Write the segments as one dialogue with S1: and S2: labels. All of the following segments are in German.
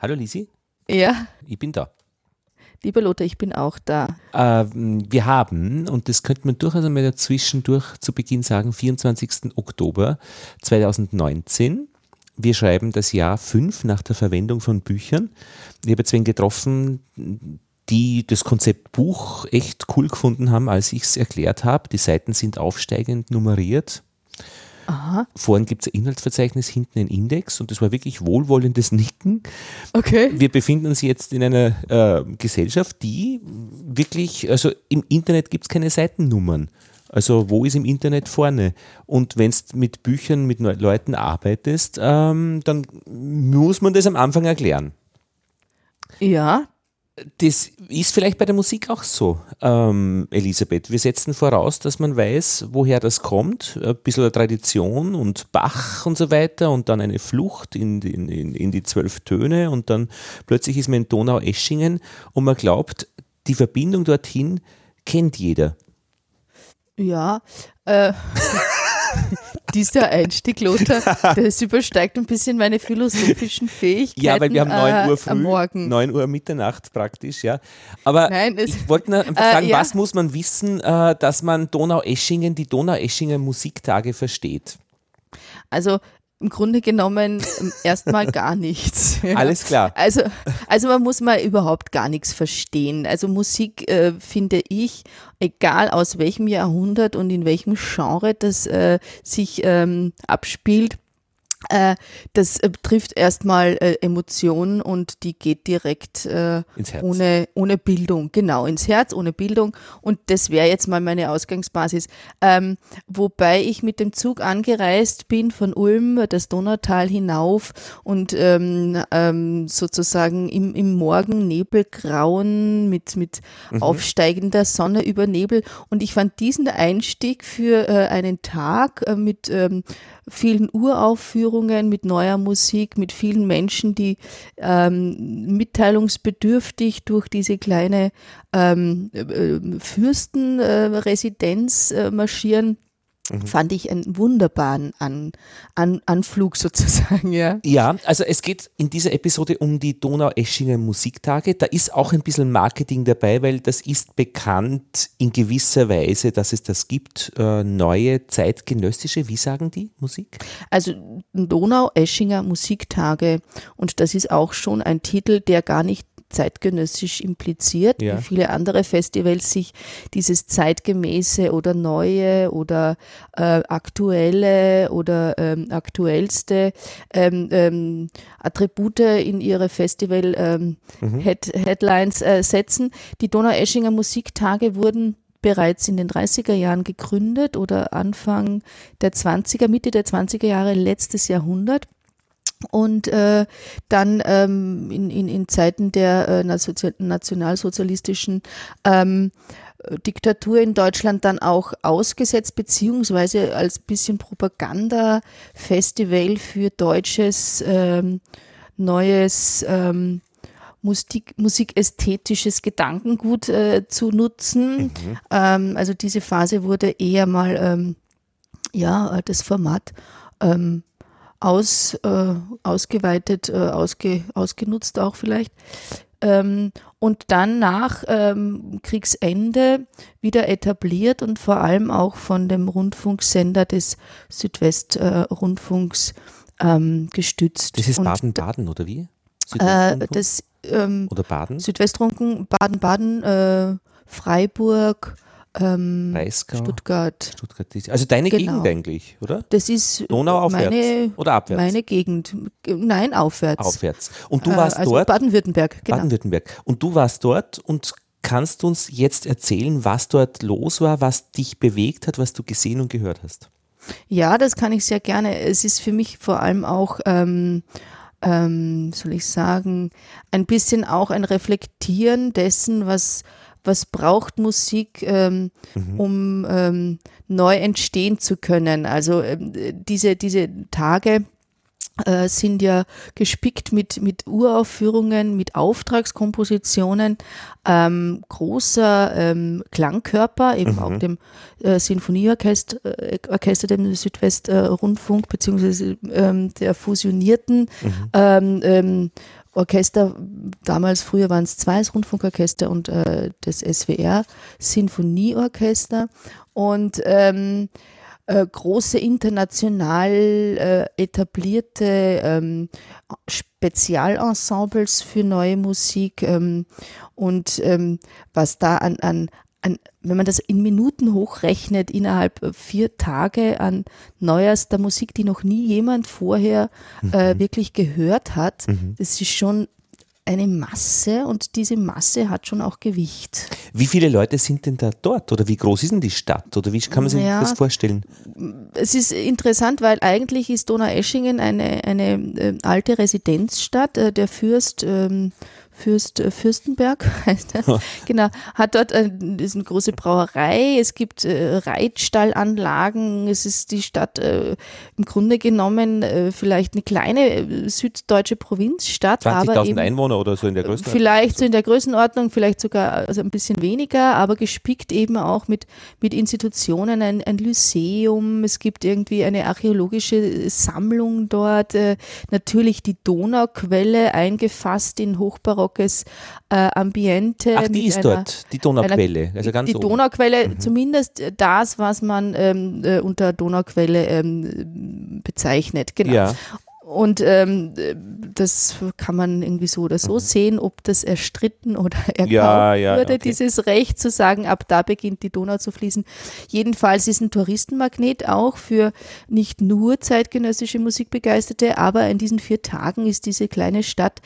S1: Hallo Lisi.
S2: Ja.
S1: Ich bin da.
S2: Lieber Lothar, ich bin auch da.
S1: Ähm, wir haben, und das könnte man durchaus einmal dazwischendurch zu Beginn sagen, 24. Oktober 2019. Wir schreiben das Jahr 5 nach der Verwendung von Büchern. Ich habe jetzt wen getroffen, die das Konzept Buch echt cool gefunden haben, als ich es erklärt habe. Die Seiten sind aufsteigend nummeriert.
S2: Aha.
S1: Vorne gibt es ein Inhaltsverzeichnis, hinten ein Index und das war wirklich wohlwollendes Nicken.
S2: Okay.
S1: Wir befinden uns jetzt in einer äh, Gesellschaft, die wirklich, also im Internet gibt es keine Seitennummern. Also wo ist im Internet vorne? Und wenn du mit Büchern, mit Leuten arbeitest, ähm, dann muss man das am Anfang erklären.
S2: Ja,
S1: das ist vielleicht bei der Musik auch so, ähm, Elisabeth. Wir setzen voraus, dass man weiß, woher das kommt. Ein bisschen Tradition und Bach und so weiter und dann eine Flucht in, in, in die zwölf Töne und dann plötzlich ist man in Donau-Eschingen und man glaubt, die Verbindung dorthin kennt jeder.
S2: Ja, äh, dieser Einstieg, Lothar, das übersteigt ein bisschen meine philosophischen Fähigkeiten.
S1: Ja, weil wir haben 9 Uhr früh,
S2: am Morgen.
S1: 9 Uhr Mitternacht praktisch, ja. Aber
S2: Nein,
S1: ich wollte nur einfach
S2: Äh,
S1: sagen,
S2: ja.
S1: was muss man wissen, äh, dass man Donau-Eschingen, die Donau-Eschinger Musiktage versteht?
S2: Also im Grunde genommen ähm, erstmal gar nichts. Ja.
S1: Alles klar.
S2: Also, also man muss mal überhaupt gar nichts verstehen. Also Musik äh, finde ich, egal aus welchem Jahrhundert und in welchem Genre das äh, sich ähm, abspielt, das äh, trifft erstmal äh, Emotionen und die geht direkt äh, ohne, ohne Bildung, genau, ins Herz, ohne Bildung. Und das wäre jetzt mal meine Ausgangsbasis. Ähm, wobei ich mit dem Zug angereist bin von Ulm, das Donautal hinauf und ähm, ähm, sozusagen im, im Morgennebelgrauen mit, mit aufsteigender Sonne über Nebel. Und ich fand diesen Einstieg für äh, einen Tag äh, mit ähm, vielen Uraufführungen, mit neuer Musik, mit vielen Menschen, die ähm, mitteilungsbedürftig durch diese kleine ähm, äh, Fürstenresidenz äh, marschieren, fand ich einen wunderbaren An An Anflug sozusagen, ja.
S1: Ja, also es geht in dieser Episode um die Donau-Eschinger Musiktage. Da ist auch ein bisschen Marketing dabei, weil das ist bekannt in gewisser Weise, dass es das gibt. Äh, neue zeitgenössische, wie sagen die Musik?
S2: Also Donau-Eschinger Musiktage und das ist auch schon ein Titel, der gar nicht zeitgenössisch impliziert,
S1: Ja.
S2: wie viele andere Festivals sich dieses zeitgemäße oder neue oder äh, aktuelle oder ähm, aktuellste ähm, ähm, Attribute in ihre Festival ähm, Head Headlines äh, setzen. Die Donau-Eschinger Musiktage wurden bereits in den 30er Jahren gegründet oder Anfang der 20er, Mitte der 20er Jahre letztes Jahrhundert. Und äh, dann ähm, in, in, in Zeiten der äh, nationalsozi- nationalsozialistischen ähm, äh, Diktatur in Deutschland dann auch ausgesetzt, beziehungsweise als bisschen Propaganda-Festival für deutsches ähm, neues ähm, Musik, musikästhetisches Gedankengut äh, zu nutzen. Ähm, also diese Phase wurde eher mal ähm, ja, das Format ähm, aus, äh, ausgeweitet, äh, ausge, ausgenutzt auch vielleicht. Ähm, und dann nach ähm, Kriegsende wieder etabliert und vor allem auch von dem Rundfunksender des Südwestrundfunks ähm, gestützt.
S1: Das ist Baden-Baden, oder wie?
S2: Äh, das ähm,
S1: oder Baden?
S2: Südwestrundfunk, Baden-Baden, äh, Freiburg, ähm,
S1: Breisgau?
S2: Stuttgart.
S1: Stuttgart. Also deine
S2: Genau.
S1: Gegend eigentlich, oder?
S2: Das ist
S1: Donau aufwärts
S2: meine,
S1: oder abwärts?
S2: meine Gegend. Nein, aufwärts.
S1: Aufwärts. Und du
S2: Äh,
S1: warst
S2: also
S1: dort,
S2: Baden-Württemberg, genau.
S1: Baden-Württemberg. Und du warst dort und kannst du uns jetzt erzählen, was dort los war, was dich bewegt hat, was du gesehen und gehört hast?
S2: Ja, das kann ich sehr gerne. Es ist für mich vor allem auch, ähm, ähm, soll ich sagen, ein bisschen auch ein Reflektieren dessen, was, was braucht Musik, ähm, um ähm, neu entstehen zu können. Also ähm, diese, diese Tage äh, sind ja gespickt mit, mit Uraufführungen, mit Auftragskompositionen, ähm, großer ähm, Klangkörper, eben auch dem äh, Sinfonieorchester, äh, Orchester, dem Südwestrundfunk, beziehungsweise ähm, der fusionierten ähm, ähm, Orchester, damals früher waren es zwei, das Rundfunkorchester und äh, das SWR Sinfonieorchester. Und ähm, äh, große international äh, etablierte ähm, Spezialensembles für neue Musik ähm, und ähm, was da an, an, an, wenn man das in Minuten hochrechnet, innerhalb vier Tage an neuester Musik, die noch nie jemand vorher äh, mhm. wirklich gehört hat, mhm. das ist schon eine Masse und diese Masse hat schon auch Gewicht.
S1: Wie viele Leute sind denn da dort oder wie groß ist denn die Stadt oder wie kann man sich ja, das vorstellen?
S2: Es ist interessant, weil eigentlich ist Donaueschingen eine, eine äh, alte Residenzstadt. Äh, der Fürst ähm, Fürst, äh, Fürstenberg heißt er. genau, hat dort äh, ist eine große Brauerei, es gibt äh, Reitstallanlagen, es ist die Stadt äh, im Grunde genommen äh, vielleicht eine kleine äh, süddeutsche Provinzstadt.
S1: 20.000 Einwohner oder so in der
S2: Größenordnung? Vielleicht so in der Größenordnung, vielleicht sogar also ein bisschen weniger, aber gespickt eben auch mit, mit Institutionen, ein, ein Lyzeum, es gibt irgendwie eine archäologische Sammlung dort, natürlich die Donauquelle eingefasst in Hochbarock barockes äh, Ambiente.
S1: Ach, die ist einer, dort, die Donauquelle.
S2: Also ganz die oben. Donauquelle, mhm. zumindest das, was man ähm, äh, unter Donauquelle ähm, bezeichnet. Genau. Ja. Und ähm, das kann man irgendwie so oder so mhm. sehen, ob das erstritten oder erkauft ja, ja, wurde, okay. dieses Recht zu sagen, ab da beginnt die Donau zu fließen. Jedenfalls ist ein Touristenmagnet auch für nicht nur zeitgenössische Musikbegeisterte, aber in diesen vier Tagen ist diese kleine Stadt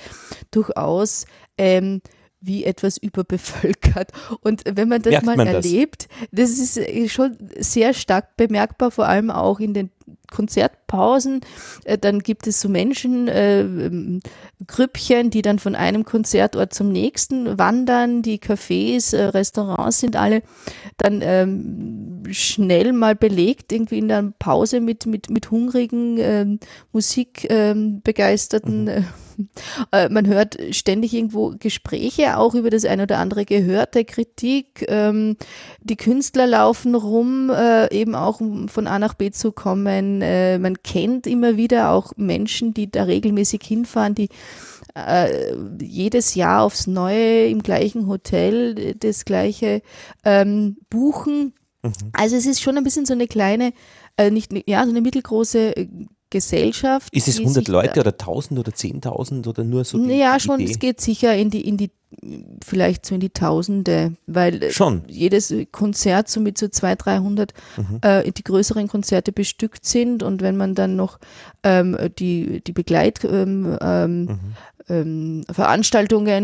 S2: durchaus ähm, wie etwas überbevölkert. Und wenn man das Merkt mal man erlebt, das? das ist schon sehr stark bemerkbar, vor allem auch in den Konzertpausen. Äh, dann gibt es so Menschen, äh, ähm, Grüppchen, die dann von einem Konzertort zum nächsten wandern. Die Cafés, äh, Restaurants sind alle dann ähm, schnell mal belegt, irgendwie in der Pause mit, mit, mit hungrigen, ähm, musikbegeisterten mhm. Äh, man hört ständig irgendwo Gespräche auch über das eine oder andere gehörte Kritik. Ähm, die Künstler laufen rum, äh, eben auch um von A nach B zu kommen. Äh, man kennt immer wieder auch Menschen, die da regelmäßig hinfahren, die jedes Jahr aufs Neue im gleichen Hotel das gleiche ähm, buchen. Mhm. Also es ist schon ein bisschen so eine kleine, äh, nicht, ja, so eine mittelgroße Gesellschaft.
S1: Ist es 100 Leute oder 1000 oder 10.000 oder nur so?
S2: Die, ja, schon, Idee? es geht sicher in die, in die, vielleicht so in die Tausende, weil äh, schon. jedes Konzert so mit so 200, 300 mhm. äh, die größeren Konzerte bestückt sind und wenn man dann noch ähm, die, die Begleit ähm, ähm, mhm ähm,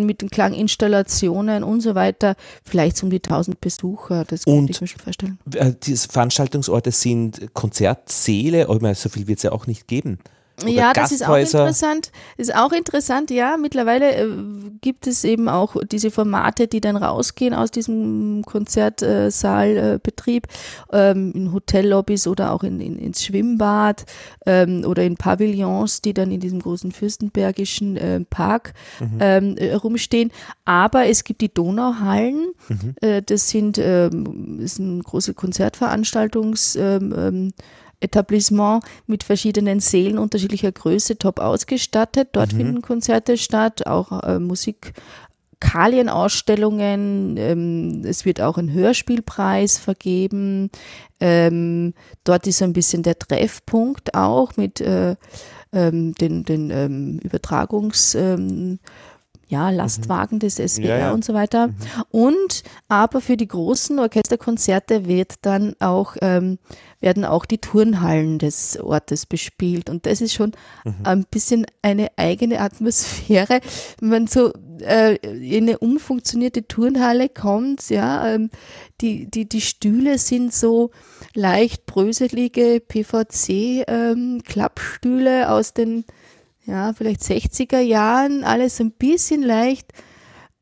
S2: mit den Klanginstallationen und so weiter, vielleicht so um die 1000 Besucher, das
S1: kann ich mir schon vorstellen. Äh, diese Veranstaltungsorte sind Konzertsäle, aber so viel wird es ja auch nicht geben.
S2: Ja, das ist auch interessant. Das ist auch interessant, ja. Mittlerweile äh, gibt es eben auch diese Formate, die dann rausgehen aus diesem Konzertsaalbetrieb, äh, ähm, in Hotellobbys oder auch in, in, ins Schwimmbad ähm, oder in Pavillons, die dann in diesem großen fürstenbergischen äh, Park mhm. ähm, äh, rumstehen. Aber es gibt die Donauhallen. Mhm. Äh, das sind ähm, ist ein große Konzertveranstaltungs ähm, ähm, Etablissement mit verschiedenen Sälen unterschiedlicher Größe top ausgestattet. Dort mhm. finden Konzerte statt, auch äh, Musik. Kalienausstellungen, ähm, es wird auch ein Hörspielpreis vergeben. Ähm, dort ist ein bisschen der Treffpunkt auch mit äh, ähm, den, den ähm, Übertragungs- ähm, ja, Lastwagen mhm. des SWR ja, ja. und so weiter. Mhm. Und aber für die großen Orchesterkonzerte wird dann auch, ähm, werden auch die Turnhallen des Ortes bespielt. Und das ist schon mhm. ein bisschen eine eigene Atmosphäre, wenn man so äh, in eine umfunktionierte Turnhalle kommt, ja, ähm, die, die, die Stühle sind so leicht bröselige PVC-Klappstühle ähm, aus den ja, vielleicht 60er Jahren, alles ein bisschen leicht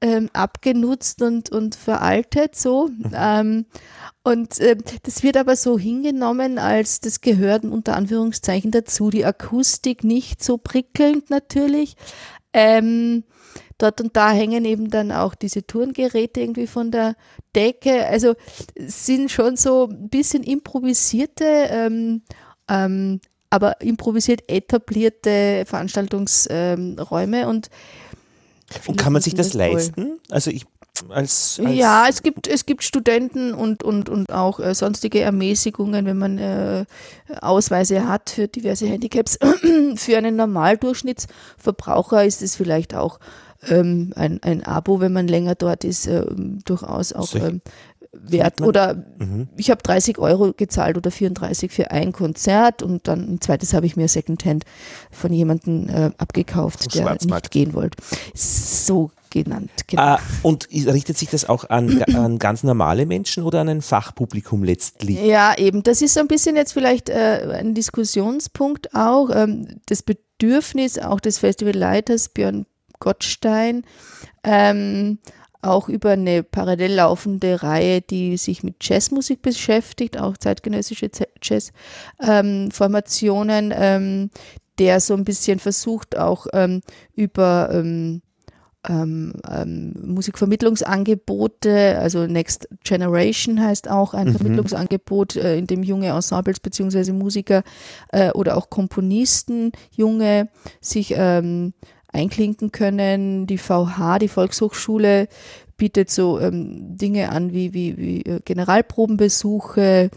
S2: ähm, abgenutzt und, und veraltet so. Mhm. Ähm, und äh, das wird aber so hingenommen, als das gehört unter Anführungszeichen dazu. Die Akustik nicht so prickelnd natürlich. Ähm, dort und da hängen eben dann auch diese Turngeräte irgendwie von der Decke. Also sind schon so ein bisschen improvisierte ähm, ähm, aber improvisiert etablierte Veranstaltungsräume ähm, und
S1: und kann man sich das leisten? Also ich als, als
S2: ja, es gibt, es gibt Studenten und, und, und auch äh, sonstige Ermäßigungen, wenn man äh, Ausweise hat für diverse Handicaps. für einen Normaldurchschnittsverbraucher ist es vielleicht auch ähm, ein, ein Abo, wenn man länger dort ist, äh, durchaus auch ähm, wert. Oder mhm. ich habe 30 Euro gezahlt oder 34 für ein Konzert und dann ein zweites habe ich mir Secondhand von jemandem äh, abgekauft, der nicht gehen wollte. So genannt.
S1: Genau. Ah, und richtet sich das auch an, an, ganz normale Menschen oder an ein Fachpublikum letztlich?
S2: Ja, eben. Das ist so ein bisschen jetzt vielleicht äh, ein Diskussionspunkt auch. Ähm, das Bedürfnis auch des Festivalleiters Björn Gottstein, ähm, auch über eine parallel laufende Reihe, die sich mit Jazzmusik beschäftigt, auch zeitgenössische Jazzformationen, ähm, ähm, der so ein bisschen versucht, auch ähm, über ähm, ähm, ähm, Musikvermittlungsangebote, also Next Generation heißt auch ein mhm. Vermittlungsangebot, äh, in dem junge Ensembles beziehungsweise Musiker äh, oder auch Komponisten, junge, sich ähm, einklinken können. Die VH, die Volkshochschule, bietet so ähm, Dinge an wie, wie, wie äh, Generalprobenbesuche.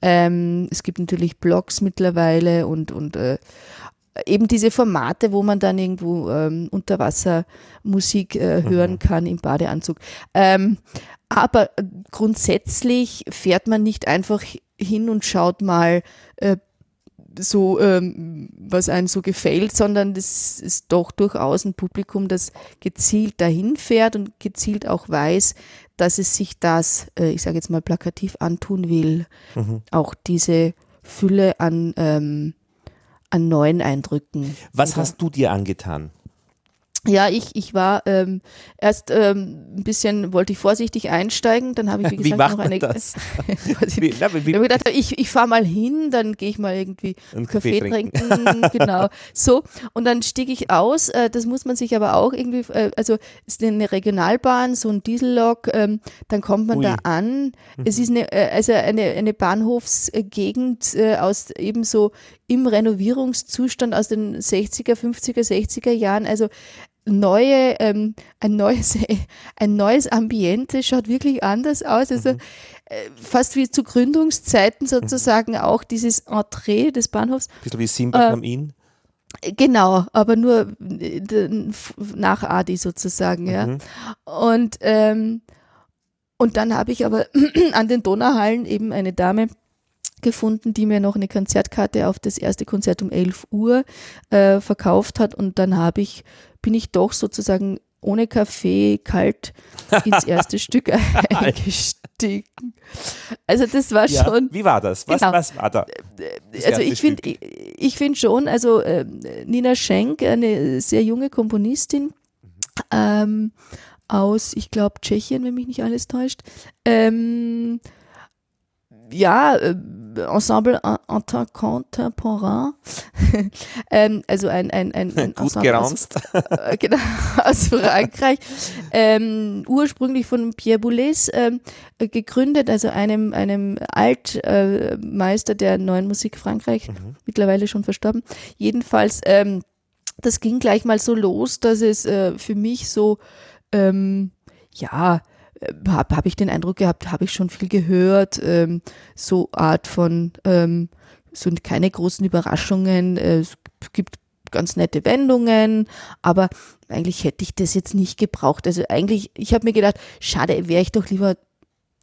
S2: Ähm, es gibt natürlich Blogs mittlerweile und, und äh, eben diese Formate, wo man dann irgendwo ähm, Unterwassermusik äh, hören mhm. kann im Badeanzug. Ähm, aber grundsätzlich fährt man nicht einfach hin und schaut mal äh, so, ähm, was einem so gefällt, sondern das ist doch durchaus ein Publikum, das gezielt dahin fährt und gezielt auch weiß, dass es sich das, äh, ich sage jetzt mal plakativ, antun will. Mhm. Auch diese Fülle an, ähm, an neuen Eindrücken.
S1: Was hast du dir angetan?
S2: Ja, ich, ich war ähm, erst ähm, ein bisschen, wollte ich vorsichtig einsteigen, dann habe ich, wie gesagt,
S1: wie macht noch eine. Das?
S2: wie, na, wie, ich gedacht, ich, ich fahre mal hin, dann gehe ich mal irgendwie einen Kaffee, Kaffee trinken. trinken genau. So. Und dann stieg ich aus, äh, das muss man sich aber auch irgendwie, äh, also es ist eine Regionalbahn, so ein Diesellok, ähm, dann kommt man Ui. da an. Mhm. Es ist eine, äh, also eine, eine Bahnhofsgegend äh, aus ebenso im Renovierungszustand aus den 60er, 50er, 60er Jahren. Also neue, ähm, ein neues, ein neues Ambiente schaut wirklich anders aus. Also mhm. äh, fast wie zu Gründungszeiten sozusagen mhm. auch dieses Entree des Bahnhofs.
S1: Ein bisschen wie Simbach äh, am Inn.
S2: Genau, aber nur äh, nach Adi sozusagen, ja. Mhm. Und, ähm, und dann habe ich aber an den Donauhallen eben eine Dame gefunden, die mir noch eine Konzertkarte auf das erste Konzert um 11 Uhr äh, verkauft hat und dann habe ich, bin ich doch sozusagen ohne Kaffee kalt ins erste Stück eingestiegen. Also das war ja, schon.
S1: Wie war das? Was, genau. was war da?
S2: Also ich finde ich, ich find schon, also äh, Nina Schenk, eine sehr junge Komponistin, mhm. ähm, aus, ich glaube, Tschechien, wenn mich nicht alles täuscht, ähm, ja, äh, Ensemble Contemporain, ähm, also ein, ein, ein, ein
S1: Gut Ensemble aus,
S2: äh, genau, aus Frankreich, ähm, ursprünglich von Pierre Boulez ähm, gegründet, also einem, einem Altmeister äh, der neuen Musik Frankreich, mhm. mittlerweile schon verstorben. Jedenfalls, ähm, das ging gleich mal so los, dass es äh, für mich so, ähm, ja, habe hab ich den Eindruck gehabt, habe ich schon viel gehört, ähm, so Art von, ähm, so keine großen Überraschungen, äh, es gibt ganz nette Wendungen, aber eigentlich hätte ich das jetzt nicht gebraucht. Also eigentlich, ich habe mir gedacht, schade, wäre ich doch lieber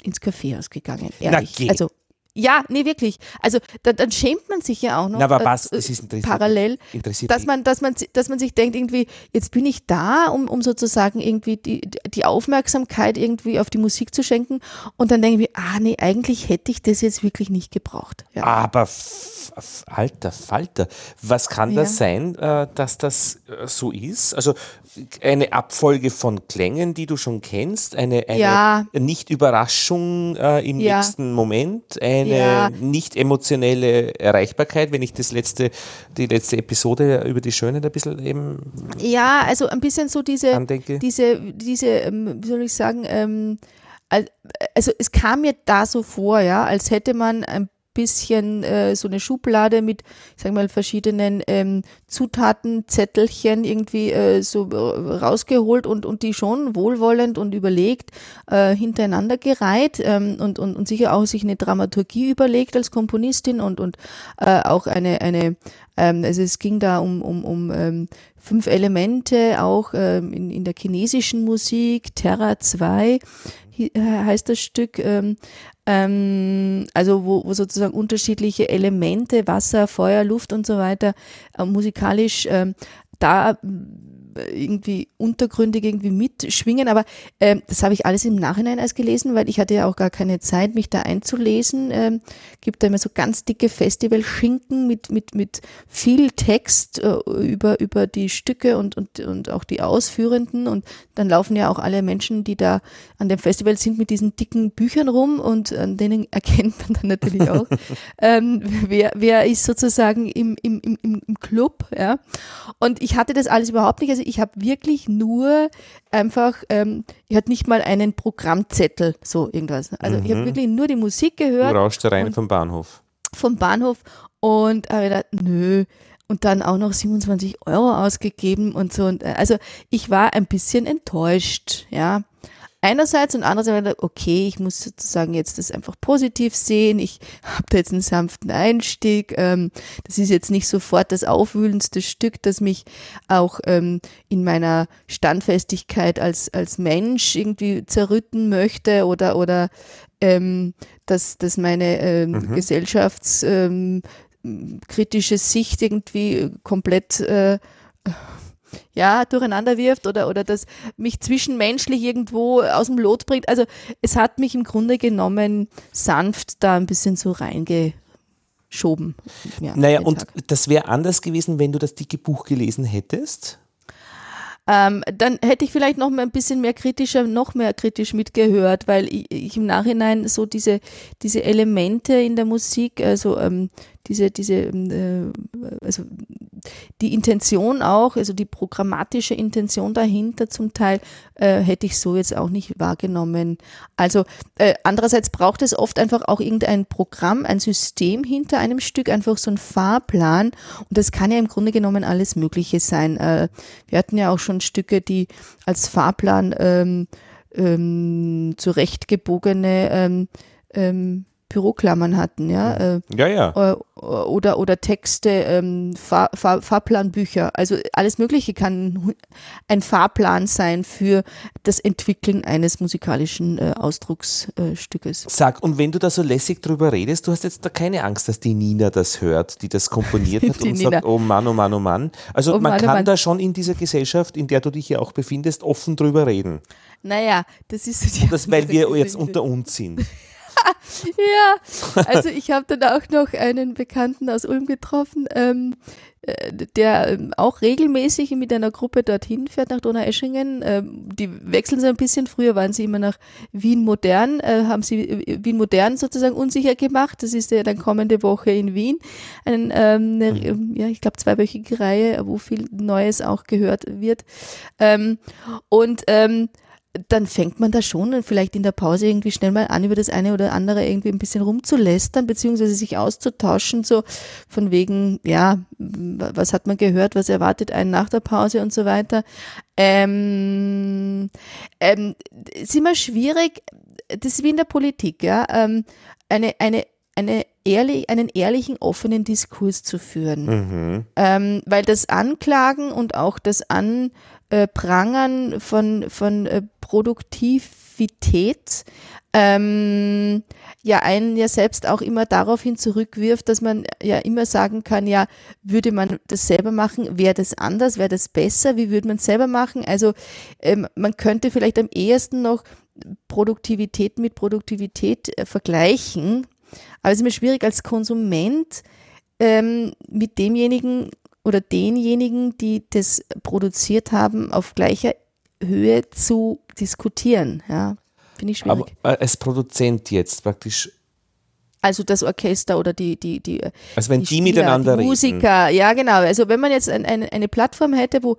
S2: ins Café ausgegangen, ehrlich. Also ja, nee, wirklich. Also da, dann schämt man sich ja auch noch.
S1: Na, aber was, äh, das ist
S2: interessiert, parallel, interessiert dass man, dass man, dass man sich denkt irgendwie, jetzt bin ich da, um, um sozusagen irgendwie die, die Aufmerksamkeit irgendwie auf die Musik zu schenken und dann denke ich mir, ah nee, eigentlich hätte ich das jetzt wirklich nicht gebraucht.
S1: Ja. Aber alter Falter, was kann ja. das sein, äh, dass das äh, so ist? Also eine Abfolge von Klängen, die du schon kennst, eine, eine
S2: ja.
S1: Nicht-Überraschung äh, im nächsten Moment, eine ja. nicht emotionelle Erreichbarkeit, wenn ich das letzte, die letzte Episode über die Schöne ein bisschen eben.
S2: Ja, also ein bisschen so diese, andenke. diese, diese, ähm, wie soll ich sagen, ähm, also es kam mir da so vor, ja, als hätte man ein bisschen äh, so eine Schublade mit, ich sag mal, verschiedenen ähm, Zutatenzettelchen irgendwie äh, so äh, rausgeholt und, und die schon wohlwollend und überlegt äh, hintereinander gereiht ähm, und, und, und sicher auch sich eine Dramaturgie überlegt als Komponistin und, und äh, auch eine, eine also es ging da um, um, um ähm, fünf Elemente, auch ähm, in, in der chinesischen Musik, Terra 2 heißt das Stück, ähm, ähm, also wo, wo sozusagen unterschiedliche Elemente, Wasser, Feuer, Luft und so weiter, äh, musikalisch ähm, da irgendwie untergründig irgendwie mitschwingen, aber äh, das habe ich alles im Nachhinein erst gelesen, weil ich hatte ja auch gar keine Zeit, mich da einzulesen. Ähm, gibt da immer so ganz dicke Festival-Schinken mit, mit, mit viel Text äh, über, über die Stücke und, und, und auch die Ausführenden und dann laufen ja auch alle Menschen, die da an dem Festival sind, mit diesen dicken Büchern rum und an denen erkennt man dann natürlich auch, ähm, wer, wer ist sozusagen im, im, im, im Club, ja. Und ich hatte das alles überhaupt nicht, also ich habe wirklich nur einfach, ähm, ich hatte nicht mal einen Programmzettel, so irgendwas. Also mhm. ich habe wirklich nur die Musik gehört.
S1: Du rauschte rein vom Bahnhof.
S2: Vom Bahnhof und habe gedacht, nö. Und dann auch noch 27 Euro ausgegeben und so. Und, äh, also ich war ein bisschen enttäuscht, ja einerseits und andererseits, okay, ich muss sozusagen jetzt das einfach positiv sehen. Ich habe da jetzt einen sanften Einstieg. Ähm, das ist jetzt nicht sofort das aufwühlendste Stück, das mich auch ähm, in meiner Standfestigkeit als, als Mensch irgendwie zerrütten möchte oder, oder ähm, dass, dass meine ähm, mhm. gesellschaftskritische ähm, Sicht irgendwie komplett äh, ja, durcheinander wirft oder, oder das mich zwischenmenschlich irgendwo aus dem Lot bringt. Also es hat mich im Grunde genommen sanft da ein bisschen so reingeschoben.
S1: Ja, naja, und Tag. das wäre anders gewesen, wenn du das dicke Buch gelesen hättest?
S2: Ähm, dann hätte ich vielleicht noch mal ein bisschen mehr kritischer, noch mehr kritisch mitgehört, weil ich, ich im Nachhinein so diese, diese Elemente in der Musik, also ähm, diese, diese, ähm, äh, also die Intention auch, also die programmatische Intention dahinter zum Teil, äh, hätte ich so jetzt auch nicht wahrgenommen. Also äh, andererseits braucht es oft einfach auch irgendein Programm, ein System hinter einem Stück, einfach so ein Fahrplan. Und das kann ja im Grunde genommen alles Mögliche sein. Äh, wir hatten ja auch schon Stücke, die als Fahrplan ähm, ähm, zurechtgebogene ähm, ähm, Büroklammern hatten, ja.
S1: Äh, ja, ja.
S2: Äh, oder, oder Texte, ähm, Fahr, Fahr, Fahrplanbücher. Also alles Mögliche kann ein Fahrplan sein für das Entwickeln eines musikalischen äh, Ausdrucksstückes.
S1: Sag, und wenn du da so lässig drüber redest, du hast jetzt da keine Angst, dass die Nina das hört, die das komponiert hat und Nina. sagt, oh Mann, oh Mann, oh Mann. Also oh man Mann, oh kann oh Mann. da schon in dieser Gesellschaft, in der du dich ja auch befindest, offen drüber reden.
S2: Naja, das ist
S1: so die das, weil wir jetzt unter uns sind.
S2: ja, also ich habe dann auch noch einen Bekannten aus Ulm getroffen, ähm, äh, der ähm, auch regelmäßig mit einer Gruppe dorthin fährt nach Donaueschingen. Ähm, die wechseln so ein bisschen. Früher waren sie immer nach Wien modern, äh, haben sie äh, Wien modern sozusagen unsicher gemacht. Das ist ja dann kommende Woche in Wien. Ein, ähm, eine, mhm. ja, ich glaube, zweiwöchige Reihe, wo viel Neues auch gehört wird. Ähm, und ähm, dann fängt man da schon vielleicht in der Pause irgendwie schnell mal an, über das eine oder andere irgendwie ein bisschen rumzulästern, beziehungsweise sich auszutauschen, so von wegen, ja, was hat man gehört, was erwartet einen nach der Pause und so weiter. Ähm, ähm, ist immer schwierig, das ist wie in der Politik, ja, ähm, eine, eine, eine ehrlich, einen ehrlichen, offenen Diskurs zu führen. Mhm. Ähm, weil das Anklagen und auch das Anprangern von, von äh, Produktivität ähm, ja einen ja selbst auch immer daraufhin zurückwirft, dass man ja immer sagen kann, ja, würde man das selber machen, wäre das anders, wäre das besser, wie würde man es selber machen? Also ähm, man könnte vielleicht am ehesten noch Produktivität mit Produktivität äh, vergleichen, aber es ist mir schwierig als Konsument ähm, mit demjenigen oder denjenigen, die das produziert haben, auf gleicher Höhe zu diskutieren. Ja, finde ich schwierig.
S1: Aber äh, als Produzent jetzt praktisch
S2: also das Orchester oder die die die
S1: also wenn die, die Spieler, miteinander
S2: die Musiker reden. ja genau also wenn man jetzt ein, ein, eine Plattform hätte wo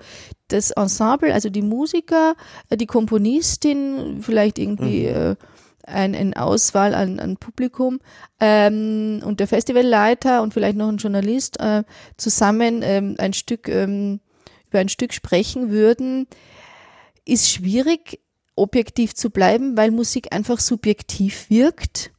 S2: das Ensemble also die Musiker äh, die Komponistin vielleicht irgendwie mhm. äh, ein, eine Auswahl an, an Publikum ähm, und der Festivalleiter und vielleicht noch ein Journalist äh, zusammen ähm, ein Stück ähm, über ein Stück sprechen würden, ist schwierig, objektiv zu bleiben, weil Musik einfach subjektiv wirkt.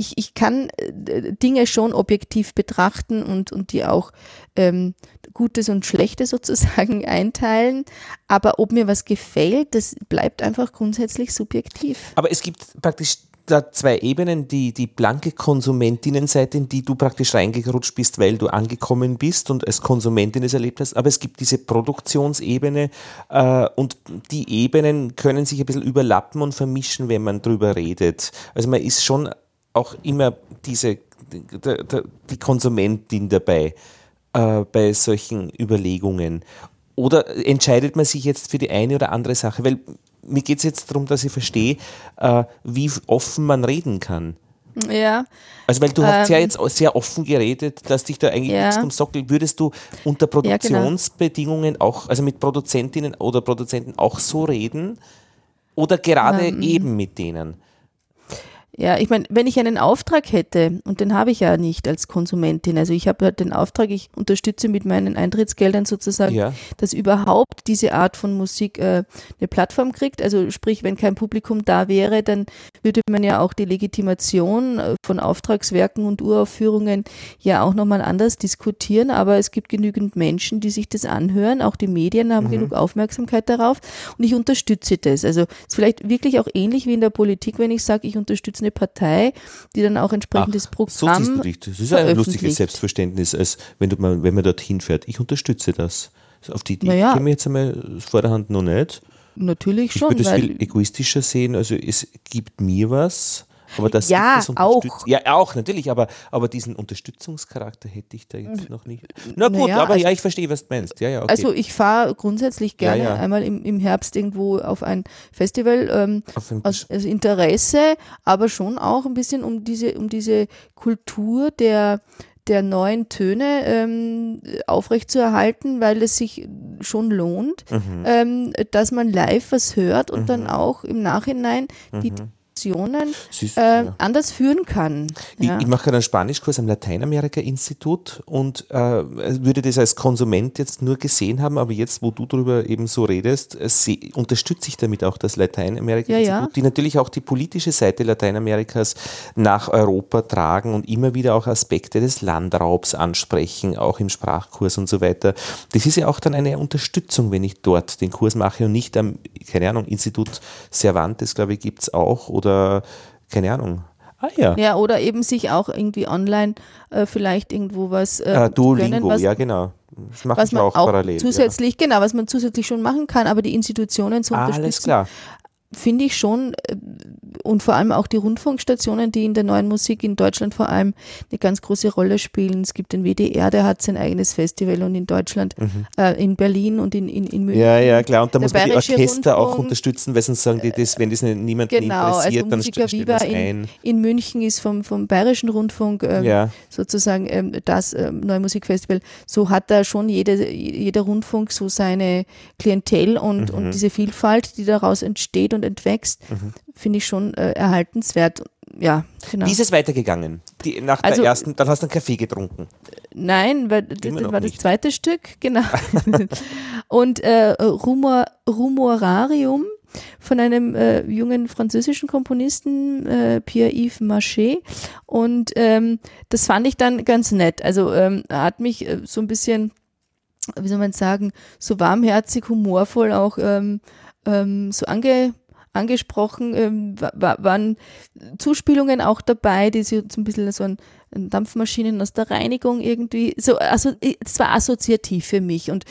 S2: Ich, ich kann äh, Dinge schon objektiv betrachten und, und die auch ähm, Gutes und Schlechtes sozusagen einteilen. Aber ob mir was gefällt, das bleibt einfach grundsätzlich subjektiv.
S1: Aber es gibt praktisch da zwei Ebenen, die, die blanke Konsumentinnenseite, in die du praktisch reingerutscht bist, weil du angekommen bist und als Konsumentin es erlebt hast, aber es gibt diese Produktionsebene äh, und die Ebenen können sich ein bisschen überlappen und vermischen, wenn man drüber redet. Also man ist schon auch immer diese, die, Konsumentin dabei äh, bei solchen Überlegungen. Oder entscheidet man sich jetzt für die eine oder andere Sache? Weil mir geht es jetzt darum, dass ich verstehe, äh, wie offen man reden kann.
S2: Ja.
S1: Also, weil du ähm, hast ja jetzt sehr offen geredet, dass dich da eigentlich ja. nichts vom Sockel. Würdest du unter Produktionsbedingungen ja, genau. auch, also mit Produzentinnen oder Produzenten auch so reden? Oder gerade ähm, eben mit denen?
S2: Ja, ich meine, wenn ich einen Auftrag hätte, und den habe ich ja nicht als Konsumentin, also ich habe ja den Auftrag, ich unterstütze mit meinen Eintrittsgeldern sozusagen, ja. dass überhaupt diese Art von Musik äh, eine Plattform kriegt. Also sprich, wenn kein Publikum da wäre, dann würde man ja auch die Legitimation äh, von Auftragswerken und Uraufführungen ja auch nochmal anders diskutieren. Aber es gibt genügend Menschen, die sich das anhören. Auch die Medien haben mhm. genug Aufmerksamkeit darauf. Und ich unterstütze das. Also es ist vielleicht wirklich auch ähnlich wie in der Politik, wenn ich sage, ich unterstütze eine Partei, die dann auch entsprechendes Ach, Programm. So siehst du dich.
S1: Das ist ein lustiges Selbstverständnis, als wenn, du mal, wenn man dorthin fährt. Ich unterstütze das. Also auf die Idee naja. käme jetzt einmal vor der Hand noch nicht.
S2: Natürlich schon.
S1: Ich würde es viel egoistischer sehen. Also es gibt mir was aber das
S2: ja, auch.
S1: Ja, auch, natürlich, aber, aber diesen Unterstützungscharakter hätte ich da jetzt noch nicht. Na gut, naja, aber also, ja, ich verstehe, was du meinst. Ja, ja, okay.
S2: Also ich fahre grundsätzlich gerne ja, ja. einmal im, im Herbst irgendwo auf ein Festival ähm, auf aus, aus Interesse, aber schon auch ein bisschen um diese, um diese Kultur der der neuen Töne ähm, aufrechtzuerhalten, weil es sich schon lohnt, mhm. ähm, dass man live was hört und mhm. dann auch im Nachhinein mhm. die Diskussionen äh, ja. anders führen kann.
S1: Ja. Ich, ich, mache einen Spanischkurs am Lateinamerika-Institut und äh, würde das als Konsument jetzt nur gesehen haben, aber jetzt, wo du darüber eben so redest, äh, unterstütze ich damit auch das Lateinamerika-Institut, ja, die natürlich auch die politische Seite Lateinamerikas nach Europa tragen und immer wieder auch Aspekte des Landraubs ansprechen, auch im Sprachkurs und so weiter. Das ist ja auch dann eine Unterstützung, wenn ich dort den Kurs mache und nicht am, keine Ahnung, Institut Cervantes, glaube ich, gibt es auch oder oder keine Ahnung.
S2: Ah ja. Ja, oder eben sich auch irgendwie online äh, vielleicht irgendwo was. Äh,
S1: ah, Duolingo, gönnen, was, ja genau.
S2: Das mache ich auch, auch parallel. Zusätzlich, ja. genau, was man zusätzlich schon machen kann, aber die Institutionen zu unterstützen. Alles klar finde ich schon, äh, und vor allem auch die Rundfunkstationen, die in der neuen Musik in Deutschland vor allem eine ganz große Rolle spielen. Es gibt den WDR, der hat sein eigenes Festival und in Deutschland, mhm. äh, in Berlin und in, in, in München.
S1: Ja, ja, klar. Und da muss man die Orchester Rundfunk, auch unterstützen, weil sonst sagen die, das, wenn das niemanden genau, interessiert, also dann Musiker
S2: st Viva in, in München ist vom, vom Bayerischen Rundfunk ähm, ja. sozusagen ähm, das ähm, Neue Musikfestival. So hat da schon jede, jeder Rundfunk so seine Klientel und, mhm. und diese Vielfalt, die daraus entsteht und entwächst, mhm. Finde ich schon äh, erhaltenswert. Ja,
S1: genau. Wie ist es weitergegangen? Die, nach also, der ersten, dann hast du einen Kaffee getrunken.
S2: Nein, weil das war nicht. das zweite Stück, genau. und äh, Rumor, Rumorarium von einem äh, jungen französischen Komponisten, äh, Pierre-Yves Marché. Und ähm, das fand ich dann ganz nett. Also ähm, hat mich äh, so ein bisschen, wie soll man sagen, so warmherzig, humorvoll auch ähm, ähm, so ange, angesprochen, ähm, waren Zuspielungen auch dabei, die so ein bisschen so ein, Dampfmaschinen aus der Reinigung irgendwie, so, also es war assoziativ für mich und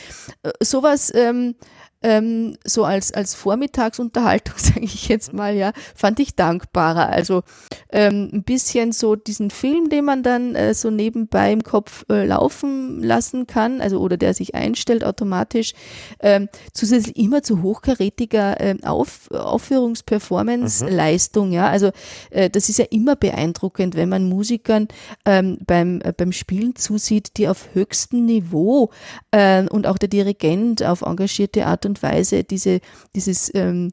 S2: äh, sowas ähm, ähm, so als, als Vormittagsunterhaltung, sage ich jetzt mal, ja, fand ich dankbarer. Also ähm, ein bisschen so diesen Film, den man dann äh, so nebenbei im Kopf äh, laufen lassen kann, also oder der sich einstellt automatisch, ähm, zusätzlich immer zu hochkarätiger äh, Auf, Aufführungsperformance-Leistung, mhm. ja. Also äh, das ist ja immer beeindruckend, wenn man Musikern ähm, beim, äh, beim Spielen zusieht, die auf höchstem Niveau äh, und auch der Dirigent auf engagierte Art und Weise diese, dieses ähm,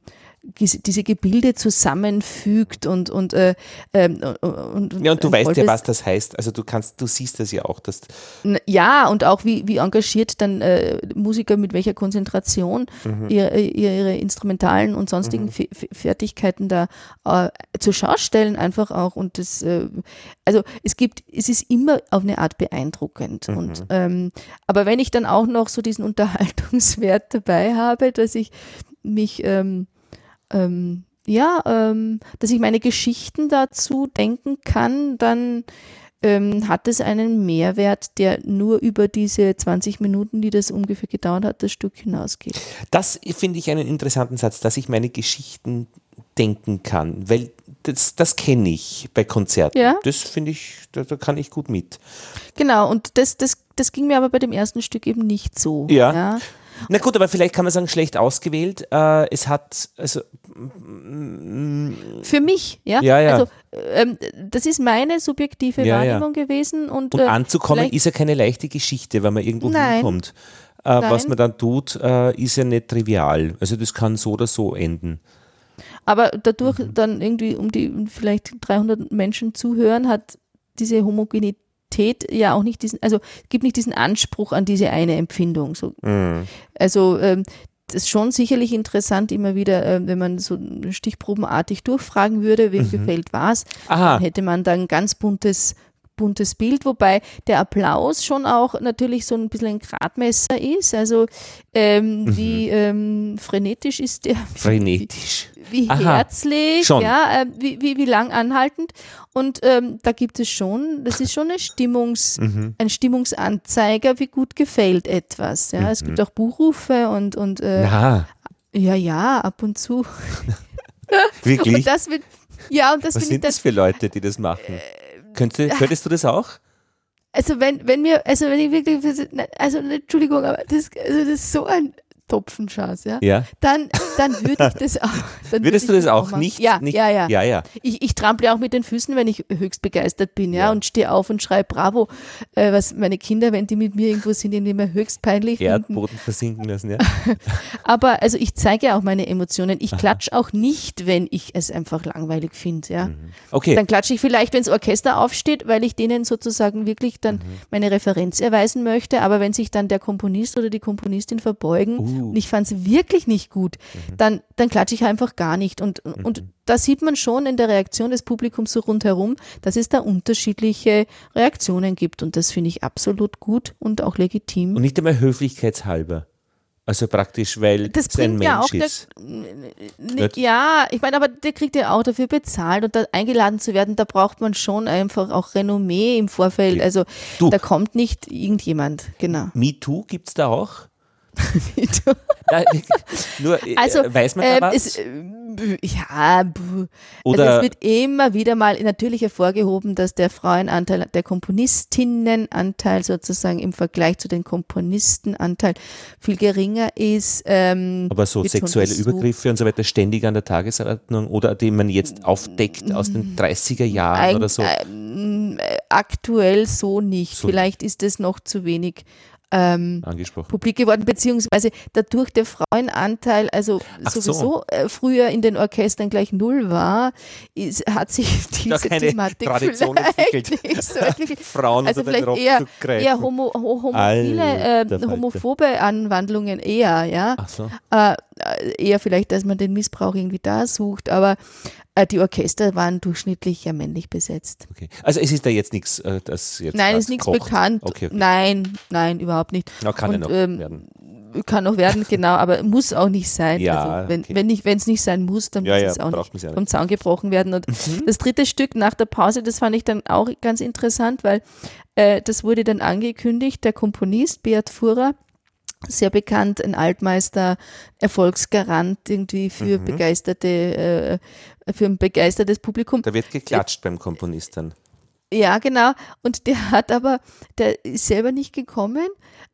S2: diese Gebilde zusammenfügt und und, äh, ähm,
S1: und ja und du weißt ja was das heißt also du kannst du siehst das ja auch dass
S2: ja und auch wie, wie engagiert dann äh, Musiker mit welcher Konzentration mhm. ihre, ihre instrumentalen und sonstigen mhm. Fertigkeiten da äh, zur Schau stellen einfach auch und das äh, also es gibt es ist immer auf eine Art beeindruckend mhm. und ähm, aber wenn ich dann auch noch so diesen Unterhaltungswert dabei habe dass ich mich ähm, ähm, ja, ähm, dass ich meine Geschichten dazu denken kann, dann ähm, hat es einen Mehrwert, der nur über diese 20 Minuten, die das ungefähr gedauert hat, das Stück hinausgeht.
S1: Das finde ich einen interessanten Satz, dass ich meine Geschichten denken kann, weil das, das kenne ich bei Konzerten. Ja? Das finde ich, da, da, kann ich gut mit.
S2: Genau, und das, das, das ging mir aber bei dem ersten Stück eben nicht so.
S1: Ja. ja? Na gut, aber vielleicht kann man sagen, schlecht ausgewählt. Äh, es hat, also.
S2: Für mich, ja.
S1: ja, ja.
S2: Also, ähm, das ist meine subjektive ja, Wahrnehmung gewesen. Und,
S1: und äh, anzukommen ist ja keine leichte Geschichte, wenn man irgendwo Nein. hinkommt. Äh, was man dann tut, äh, ist ja nicht trivial. Also, das kann so oder so enden.
S2: Aber dadurch mhm. dann irgendwie um die vielleicht 300 Menschen zuhören, hat diese Homogenität Realität ja auch nicht diesen, also gibt nicht diesen Anspruch an diese eine Empfindung. So. Mhm. Also ähm, das ist schon sicherlich interessant, immer wieder, äh, wenn man so stichprobenartig durchfragen würde, wem mhm. gefällt was, dann hätte man dann ganz buntes buntes Bild, wobei der Applaus schon auch natürlich so ein bisschen ein Gradmesser ist. Also ähm, mhm. wie ähm, frenetisch ist der?
S1: Frenetisch
S2: wie Aha, herzlich, schon. ja, äh, wie, wie, wie lang anhaltend. Und ähm, da gibt es schon, das ist schon eine Stimmungs, mhm. ein Stimmungsanzeiger, wie gut gefällt etwas. Ja, mhm. es gibt auch Buchrufe und, und äh, ja, ja, ab und zu.
S1: Wirklich?
S2: Und das wird, ja, und das
S1: Was sind das für Leute, die das machen? Äh, Könnte, könntest du das auch?
S2: Also wenn, wenn mir, also wenn ich wirklich, also Entschuldigung, aber das, also das ist so ein, Topfenschatz, ja,
S1: ja.
S2: Dann, dann würde ich das auch.
S1: Würdest
S2: du
S1: das auch, auch nicht,
S2: ja,
S1: nicht?
S2: Ja, ja.
S1: ja, ja.
S2: Ich, ich trample auch mit den Füßen, wenn ich höchst begeistert bin, ja, ja. und stehe auf und schreie Bravo. Äh, was meine Kinder, wenn die mit mir irgendwo sind, die immer höchst peinlich
S1: Erdboden finden. versinken lassen, ja.
S2: Aber also ich zeige auch meine Emotionen. Ich klatsche auch nicht, wenn ich es einfach langweilig finde, ja. Mhm.
S1: Okay.
S2: Dann klatsche ich vielleicht, wenn das Orchester aufsteht, weil ich denen sozusagen wirklich dann mhm. meine Referenz erweisen möchte. Aber wenn sich dann der Komponist oder die Komponistin verbeugen, uh. Und ich fand es wirklich nicht gut, mhm. dann, dann klatsche ich einfach gar nicht. Und, mhm. und da sieht man schon in der Reaktion des Publikums so rundherum, dass es da unterschiedliche Reaktionen gibt. Und das finde ich absolut gut und auch legitim.
S1: Und nicht einmal höflichkeitshalber. Also praktisch, weil
S2: das es ein Mensch ja auch
S1: ist.
S2: Der, ja, ich meine, aber der kriegt ja auch dafür bezahlt und da eingeladen zu werden, da braucht man schon einfach auch Renommee im Vorfeld. Also du, da kommt nicht irgendjemand, genau.
S1: MeToo gibt es da auch? ja, nur äh, also, weiß man da äh, was?
S2: Es, äh, ja, Oder also es wird immer wieder mal natürlich hervorgehoben, dass der Frauenanteil, der Komponistinnenanteil sozusagen im Vergleich zu den Komponistenanteil viel geringer ist. Ähm,
S1: Aber so sexuelle Übergriffe und so weiter ständig an der Tagesordnung oder die man jetzt aufdeckt aus den 30er Jahren Ein, oder so?
S2: Äh, aktuell so nicht. So. Vielleicht ist es noch zu wenig ähm, publik geworden, beziehungsweise dadurch der Frauenanteil, also Ach sowieso so. äh, früher in den Orchestern gleich null war, ist, hat sich diese Thematik
S1: Tradition entwickelt.
S2: Nicht so entwickelt.
S1: Frauen
S2: also vielleicht eher, eher homo, homophile, äh, homophobe Anwandlungen eher, ja.
S1: So.
S2: Äh, eher vielleicht, dass man den Missbrauch irgendwie da sucht, aber äh, die Orchester waren durchschnittlich ja männlich besetzt.
S1: Okay. Also es ist da jetzt nichts, äh, das jetzt
S2: Nein, es ist nichts bekannt. Okay, okay. Nein, nein, überhaupt nicht.
S1: Na, kann Und, ja noch ähm, werden.
S2: Kann noch werden, genau, aber muss auch nicht sein. Ja, also wenn okay. wenn es nicht sein muss, dann
S1: ja,
S2: muss
S1: ja,
S2: es auch nicht vom Zaun gebrochen werden. Und mhm. das dritte Stück nach der Pause, das fand ich dann auch ganz interessant, weil äh, das wurde dann angekündigt, der Komponist Beat Fuhrer, sehr bekannt, ein Altmeister, Erfolgsgarant irgendwie für mhm. begeisterte, äh, für ein begeistertes Publikum.
S1: Da wird geklatscht beim Komponisten.
S2: Ja, genau. Und der hat aber, der ist selber nicht gekommen.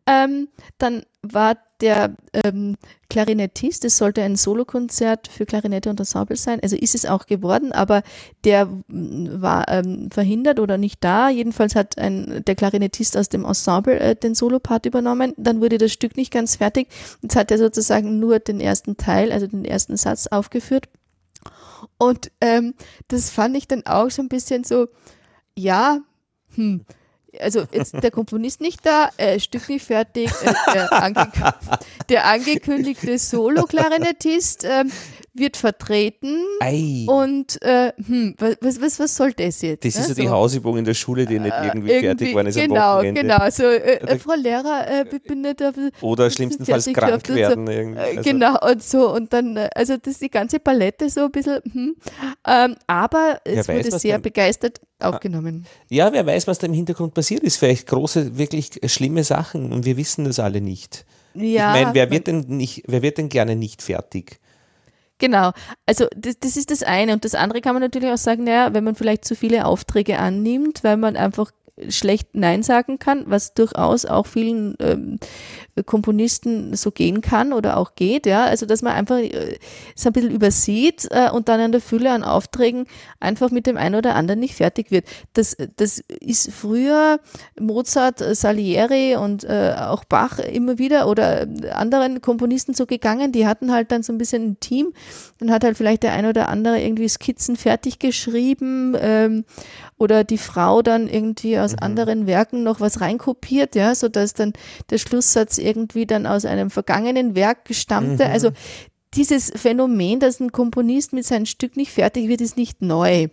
S2: Ähm, dann war der ähm, Klarinettist, es sollte ein Solokonzert für Klarinette und Ensemble sein, also ist es auch geworden, aber der war ähm, verhindert oder nicht da. Jedenfalls hat ein, der Klarinettist aus dem Ensemble äh, den Solopart übernommen. Dann wurde das Stück nicht ganz fertig. Jetzt hat er sozusagen nur den ersten Teil, also den ersten Satz aufgeführt. Und ähm, das fand ich dann auch so ein bisschen so, ja, hm, also jetzt der Komponist nicht da, äh, Stück nicht fertig, äh, der, angek der, angekündigte Solo-Klarinettist äh, wird vertreten
S1: Ei.
S2: und äh, hm, was, was, was soll das jetzt?
S1: Das
S2: ne?
S1: ist ja
S2: so.
S1: die Hausübung in der Schule, die nicht irgendwie,
S2: Äh,
S1: fertig war ist
S2: genau, genau. So, äh, äh, Frau Lehrer, äh, ich bin nicht auf,
S1: Oder schlimmstenfalls krank werden.
S2: So.
S1: irgendwie. Also,
S2: Genau, und so, und dann, also das die ganze Palette so ein bisschen, hm. ähm, aber es
S1: weiß,
S2: wurde
S1: was
S2: sehr begeistert aufgenommen.
S1: Ja, wer weiß, was da im Hintergrund passiert ist. Vielleicht große, wirklich schlimme Sachen und wir wissen das alle nicht.
S2: Ja,
S1: ich meine, wer wird denn nicht, wer wird denn gerne nicht fertig?
S2: Genau, also das, das ist das eine. Und das andere kann man natürlich auch sagen, naja, wenn man vielleicht zu viele Aufträge annimmt, weil man einfach schlecht Nein sagen kann, was durchaus auch vielen ähm, Komponisten so gehen kann oder auch geht, ja, also dass man einfach äh, es ein bisschen übersieht äh, und dann an der Fülle an Aufträgen einfach mit dem einen oder anderen nicht fertig wird. Das, das ist früher Mozart, äh, Salieri und äh, auch Bach immer wieder oder äh, anderen Komponisten so gegangen, die hatten halt dann so ein bisschen ein Team, dann hat halt vielleicht der ein oder andere irgendwie Skizzen fertig geschrieben ähm, oder die Frau dann irgendwie aus anderen Werken noch was reinkopiert, ja, so dass dann der Schlusssatz irgendwie dann aus einem vergangenen Werk stammte. Also dieses Phänomen, dass ein Komponist mit seinem Stück nicht fertig wird, ist nicht neu.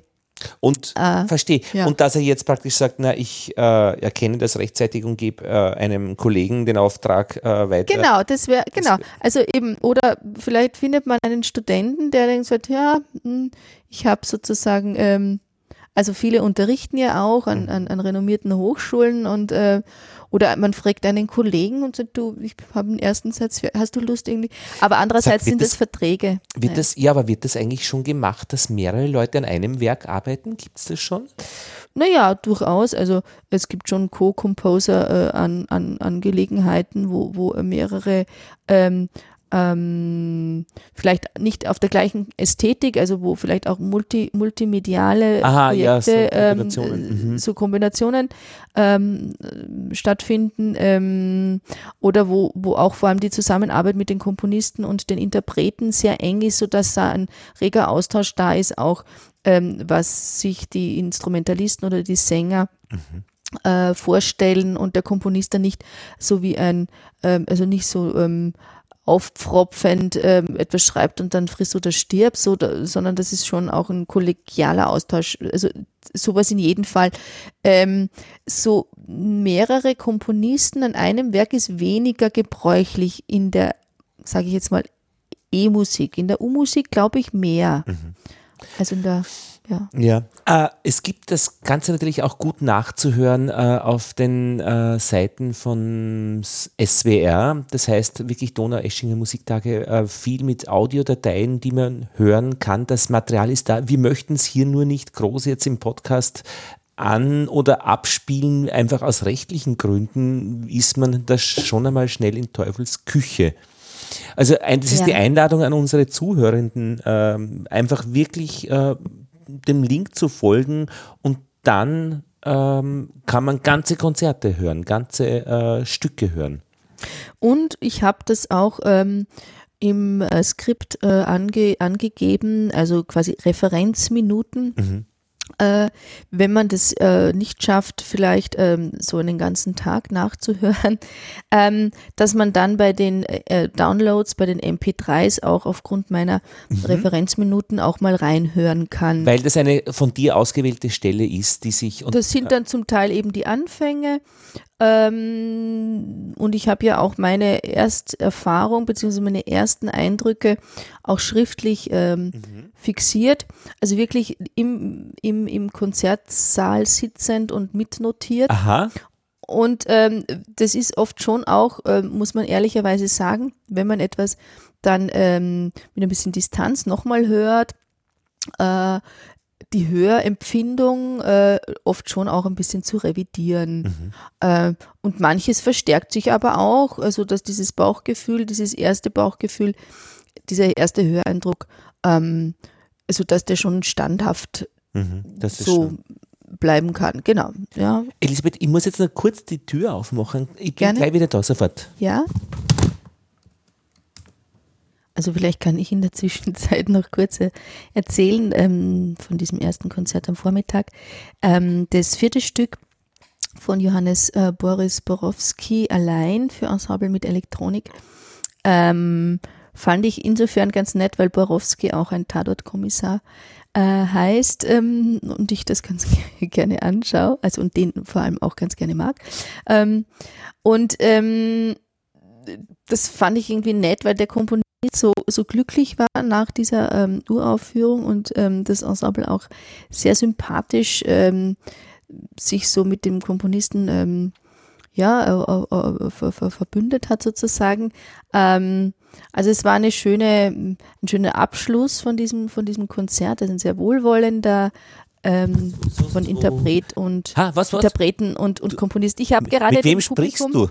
S1: Und
S2: Ah,
S1: verstehe.
S2: ja.
S1: Und dass er jetzt praktisch sagt, na, ich äh, erkenne das rechtzeitig und gebe äh, einem Kollegen den Auftrag äh, weiter.
S2: Genau, das wäre, genau. Also eben, oder vielleicht findet man einen Studenten, der dann sagt, ja, hm, ich habe sozusagen, ähm, also viele unterrichten ja auch an, an, an renommierten Hochschulen und äh, oder man fragt einen Kollegen und sagt, du, ich habe einen ersten Satz, hast du Lust irgendwie? Aber andererseits
S1: wird
S2: sind das
S1: das-
S2: Verträge.
S1: Wird
S2: Ja.
S1: das, ja, aber wird das eigentlich schon gemacht, dass mehrere Leute an einem Werk arbeiten? Gibt es das schon?
S2: Naja, durchaus. Also es gibt schon Co-Composer äh, an, an, an Gelegenheiten, wo, wo mehrere ähm, ähm, vielleicht nicht auf der gleichen Ästhetik, also wo vielleicht auch multi, multimediale
S1: Aha, ja,
S2: Projekte,
S1: so Kombinationen,
S2: ähm,
S1: mhm.
S2: so Kombinationen ähm, äh, stattfinden ähm, oder wo, wo auch vor allem die Zusammenarbeit mit den Komponisten und den Interpreten sehr eng ist, sodass da ein reger Austausch da ist, auch ähm, was sich die Instrumentalisten oder die Sänger äh, vorstellen und der Komponist dann nicht so wie ein, ähm, also nicht so ähm, aufpfropfend ähm, etwas schreibt und dann frisst oder stirbt, so, da, sondern das ist schon auch ein kollegialer Austausch. Also sowas in jedem Fall. Ähm, so mehrere Komponisten an einem Werk ist weniger gebräuchlich in der, sage ich jetzt mal, E-Musik. In der U-Musik glaube ich mehr. Also in der, ja.
S1: Ja. Äh, es gibt das Ganze natürlich auch gut nachzuhören äh, auf den äh, Seiten von SWR. Das heißt wirklich Donau-Eschinger Musiktage, äh, viel mit Audiodateien, die man hören kann. Das Material ist da. Wir möchten es hier nur nicht groß jetzt im Podcast an- oder abspielen. Einfach aus rechtlichen Gründen ist man da schon einmal schnell in Teufels Küche. Also ein, das ist
S2: Ja.
S1: die Einladung an unsere Zuhörenden, ähm, einfach wirklich äh, dem Link zu folgen und dann ähm, kann man ganze Konzerte hören, ganze äh, Stücke hören.
S2: Und ich habe das auch ähm, im äh, Skript äh, ange angegeben, also quasi Referenzminuten. Äh, wenn man das äh, nicht schafft, vielleicht ähm, so einen ganzen Tag nachzuhören, ähm, dass man dann bei den äh, Downloads, bei den MP3s auch aufgrund meiner Referenzminuten auch mal reinhören kann.
S1: Weil das eine von dir ausgewählte Stelle ist, die sich und
S2: Das sind dann zum Teil eben die Anfänge. Ähm, und ich habe ja auch meine Ersterfahrung bzw. meine ersten Eindrücke auch schriftlich ähm, fixiert. Also wirklich im, im, im Konzertsaal sitzend und mitnotiert.
S1: aha,
S2: Und ähm, das ist oft schon auch, ähm, muss man ehrlicherweise sagen, wenn man etwas dann ähm, mit ein bisschen Distanz nochmal hört, äh, die Hörempfindung äh, oft schon auch ein bisschen zu revidieren.
S1: Mhm.
S2: Äh, und manches verstärkt sich aber auch, also dass dieses Bauchgefühl, dieses erste Bauchgefühl, dieser erste Höreindruck, ähm, also dass der schon standhaft
S1: Mhm.
S2: So bleiben kann. Genau, ja.
S1: Elisabeth, ich muss jetzt noch kurz die Tür aufmachen. Ich bin
S2: Gerne.
S1: gleich wieder da, sofort.
S2: Ja. Also vielleicht kann ich in der Zwischenzeit noch kurz äh, erzählen ähm, von diesem ersten Konzert am Vormittag. Ähm, das vierte Stück von Johannes äh, Boris Borowski allein für Ensemble mit Elektronik ähm, fand ich insofern ganz nett, weil Borowski auch ein Tatort-Kommissar äh, heißt ähm, und ich das ganz gerne anschaue, also und den vor allem auch ganz gerne mag. Ähm, und ähm, das fand ich irgendwie nett, weil der Komponist so, so glücklich war nach dieser ähm, Uraufführung und ähm, das Ensemble auch sehr sympathisch ähm, sich so mit dem Komponisten ähm, ja, äh, ver, ver, verbündet hat sozusagen. Ähm, also es war eine schöne, ein schöner Abschluss von diesem, von diesem Konzert, ein sehr wohlwollender ähm, von Interpret und
S1: Ha, was, was?
S2: Interpreten und, und Komponist. Ich habe gerade
S1: Mit wem sprichst du?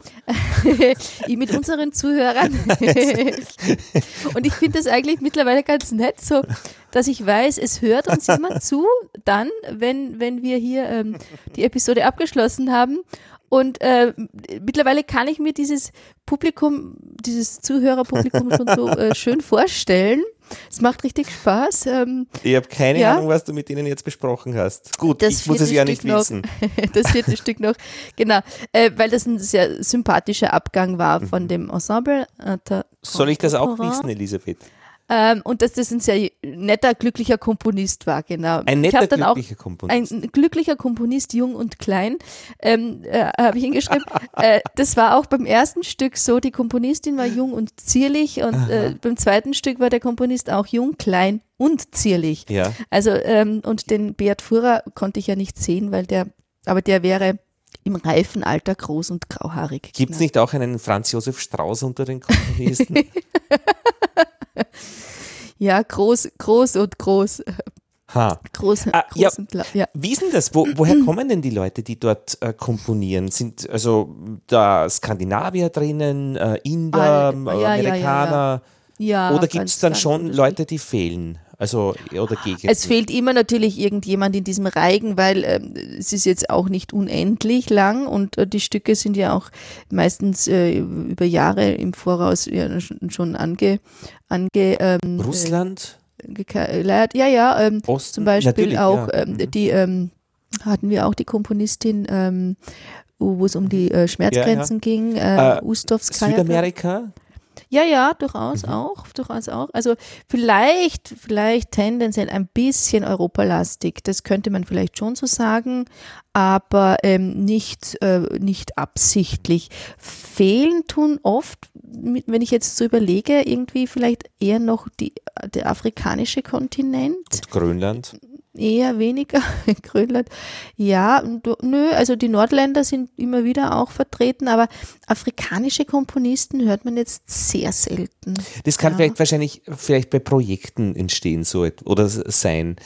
S2: ich mit unseren Zuhörern. und ich finde das eigentlich mittlerweile ganz nett, so, dass ich weiß, es hört uns jemand zu, dann, wenn, wenn wir hier ähm, die Episode abgeschlossen haben. Und äh, mittlerweile kann ich mir dieses Publikum, dieses Zuhörerpublikum schon so äh, schön vorstellen. Es macht richtig Spaß. Ähm,
S1: Ich habe keine
S2: Ja.
S1: Ahnung, was du mit ihnen jetzt besprochen hast. Gut,
S2: Das
S1: ich muss es ja
S2: Stück
S1: nicht
S2: noch.
S1: wissen.
S2: das vierte Stück noch, genau, äh, weil das ein sehr sympathischer Abgang war von dem Ensemble. Äh,
S1: Soll ich das auch wissen, Elisabeth?
S2: Ähm, und dass das ein sehr netter, glücklicher Komponist war, genau.
S1: Ein netter, glücklicher Komponist.
S2: ein glücklicher Komponist, jung und klein, ähm, äh, habe ich hingeschrieben. äh, das war auch beim ersten Stück so, die Komponistin war jung und zierlich und äh, beim zweiten Stück war der Komponist auch jung, klein und zierlich.
S1: ja.
S2: Also, ähm, und den Beat Fuhrer konnte ich ja nicht sehen, weil der, aber der wäre im reifen Alter groß und grauhaarig.
S1: Gibt es nicht auch einen Franz Josef Strauß unter den Komponisten?
S2: Ja, groß, groß und groß.
S1: ha.
S2: Groß,
S1: Ah,
S2: groß
S1: ja.
S2: und la- ja.
S1: Wie ist denn das? Wo, woher kommen denn die Leute, die dort äh, komponieren? Sind also da Skandinavier drinnen, äh, Inder,
S2: All-
S1: äh,
S2: ja.
S1: Amerikaner?
S2: ja
S1: Oder gibt es dann schon. Leute, die fehlen? Also, oder Gegenden?
S2: Es fehlt immer natürlich irgendjemand in diesem Reigen, weil ähm, es ist jetzt auch nicht unendlich lang und äh, die Stücke sind ja auch meistens äh, über Jahre im Voraus ja, schon ange, ange ähm,
S1: Russland?
S2: Äh, geleiert. Ja, ja, ähm,
S1: Osten?
S2: zum Beispiel
S1: Natürlich,
S2: auch
S1: ja.
S2: ähm,
S1: Mhm.
S2: die ähm, hatten wir auch die Komponistin, ähm, wo es um die äh, Schmerzgrenzen ging, äh,
S1: Äh. Südamerika?
S2: Ja, ja, durchaus
S1: Mhm.
S2: auch, durchaus auch. Also vielleicht, vielleicht tendenziell ein bisschen europalastig, das könnte man vielleicht schon so sagen, aber ähm, nicht, äh, nicht absichtlich. Fehlen tun oft, wenn ich jetzt so überlege, irgendwie vielleicht eher noch die, der afrikanische Kontinent
S1: Und Grönland?
S2: Eher weniger Grönland. Ja, nö, also die Nordländer sind immer wieder auch vertreten, aber afrikanische Komponisten hört man jetzt sehr selten.
S1: Das kann
S2: Ja.
S1: vielleicht wahrscheinlich vielleicht bei Projekten entstehen so oder sein.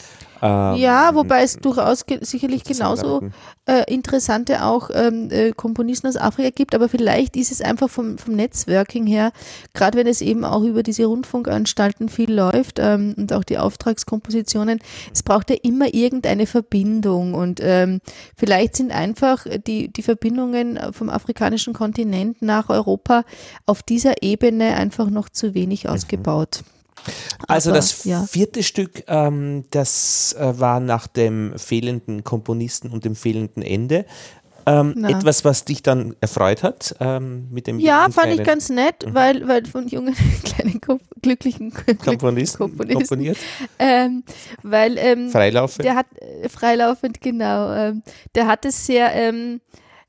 S1: Ähm,
S2: ja, wobei es durchaus ge sicherlich genauso äh, interessante auch ähm, äh, Komponisten aus Afrika gibt, aber vielleicht ist es einfach vom, vom Netzwerking her, gerade wenn es eben auch über diese Rundfunkanstalten viel läuft ähm, und auch die Auftragskompositionen, es braucht ja immer irgendeine Verbindung und ähm, vielleicht sind einfach die, die Verbindungen vom afrikanischen Kontinent nach Europa auf dieser Ebene einfach noch zu wenig ausgebaut.
S1: Also
S2: Aber,
S1: das
S2: ja.
S1: vierte Stück, ähm, das äh, war nach dem fehlenden Komponisten und dem fehlenden Ende. Ähm, etwas, was dich dann erfreut hat ähm, mit dem
S2: Ja, fand ich ganz nett, weil, weil von jungen, kleinen, glücklichen
S1: Komponisten,
S2: Komponisten.
S1: komponiert,
S2: Ähm, weil ähm,
S1: freilaufend.
S2: der hat äh, freilaufend, genau, ähm, der hat es sehr ähm,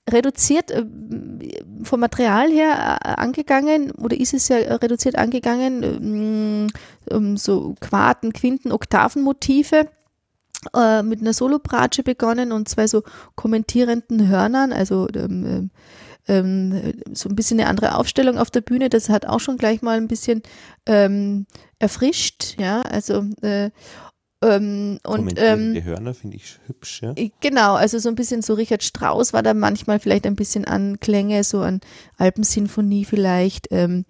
S2: reduziert ähm, vom Material her äh, angegangen oder ist es sehr äh, reduziert angegangen, ähm, um so Quarten, Quinten, Oktavenmotive äh, mit einer Solobratsche begonnen und zwei so kommentierenden Hörnern, also ähm, ähm, so ein bisschen eine andere Aufstellung auf der Bühne. Das hat auch schon gleich mal ein bisschen ähm, erfrischt, ja, also äh, Ähm, und ähm,
S1: die Hörner finde ich hübsch, ja.
S2: Genau, also so ein bisschen so Richard Strauss war da manchmal vielleicht ein bisschen Anklänge, so an Alpensinfonie vielleicht. Ähm,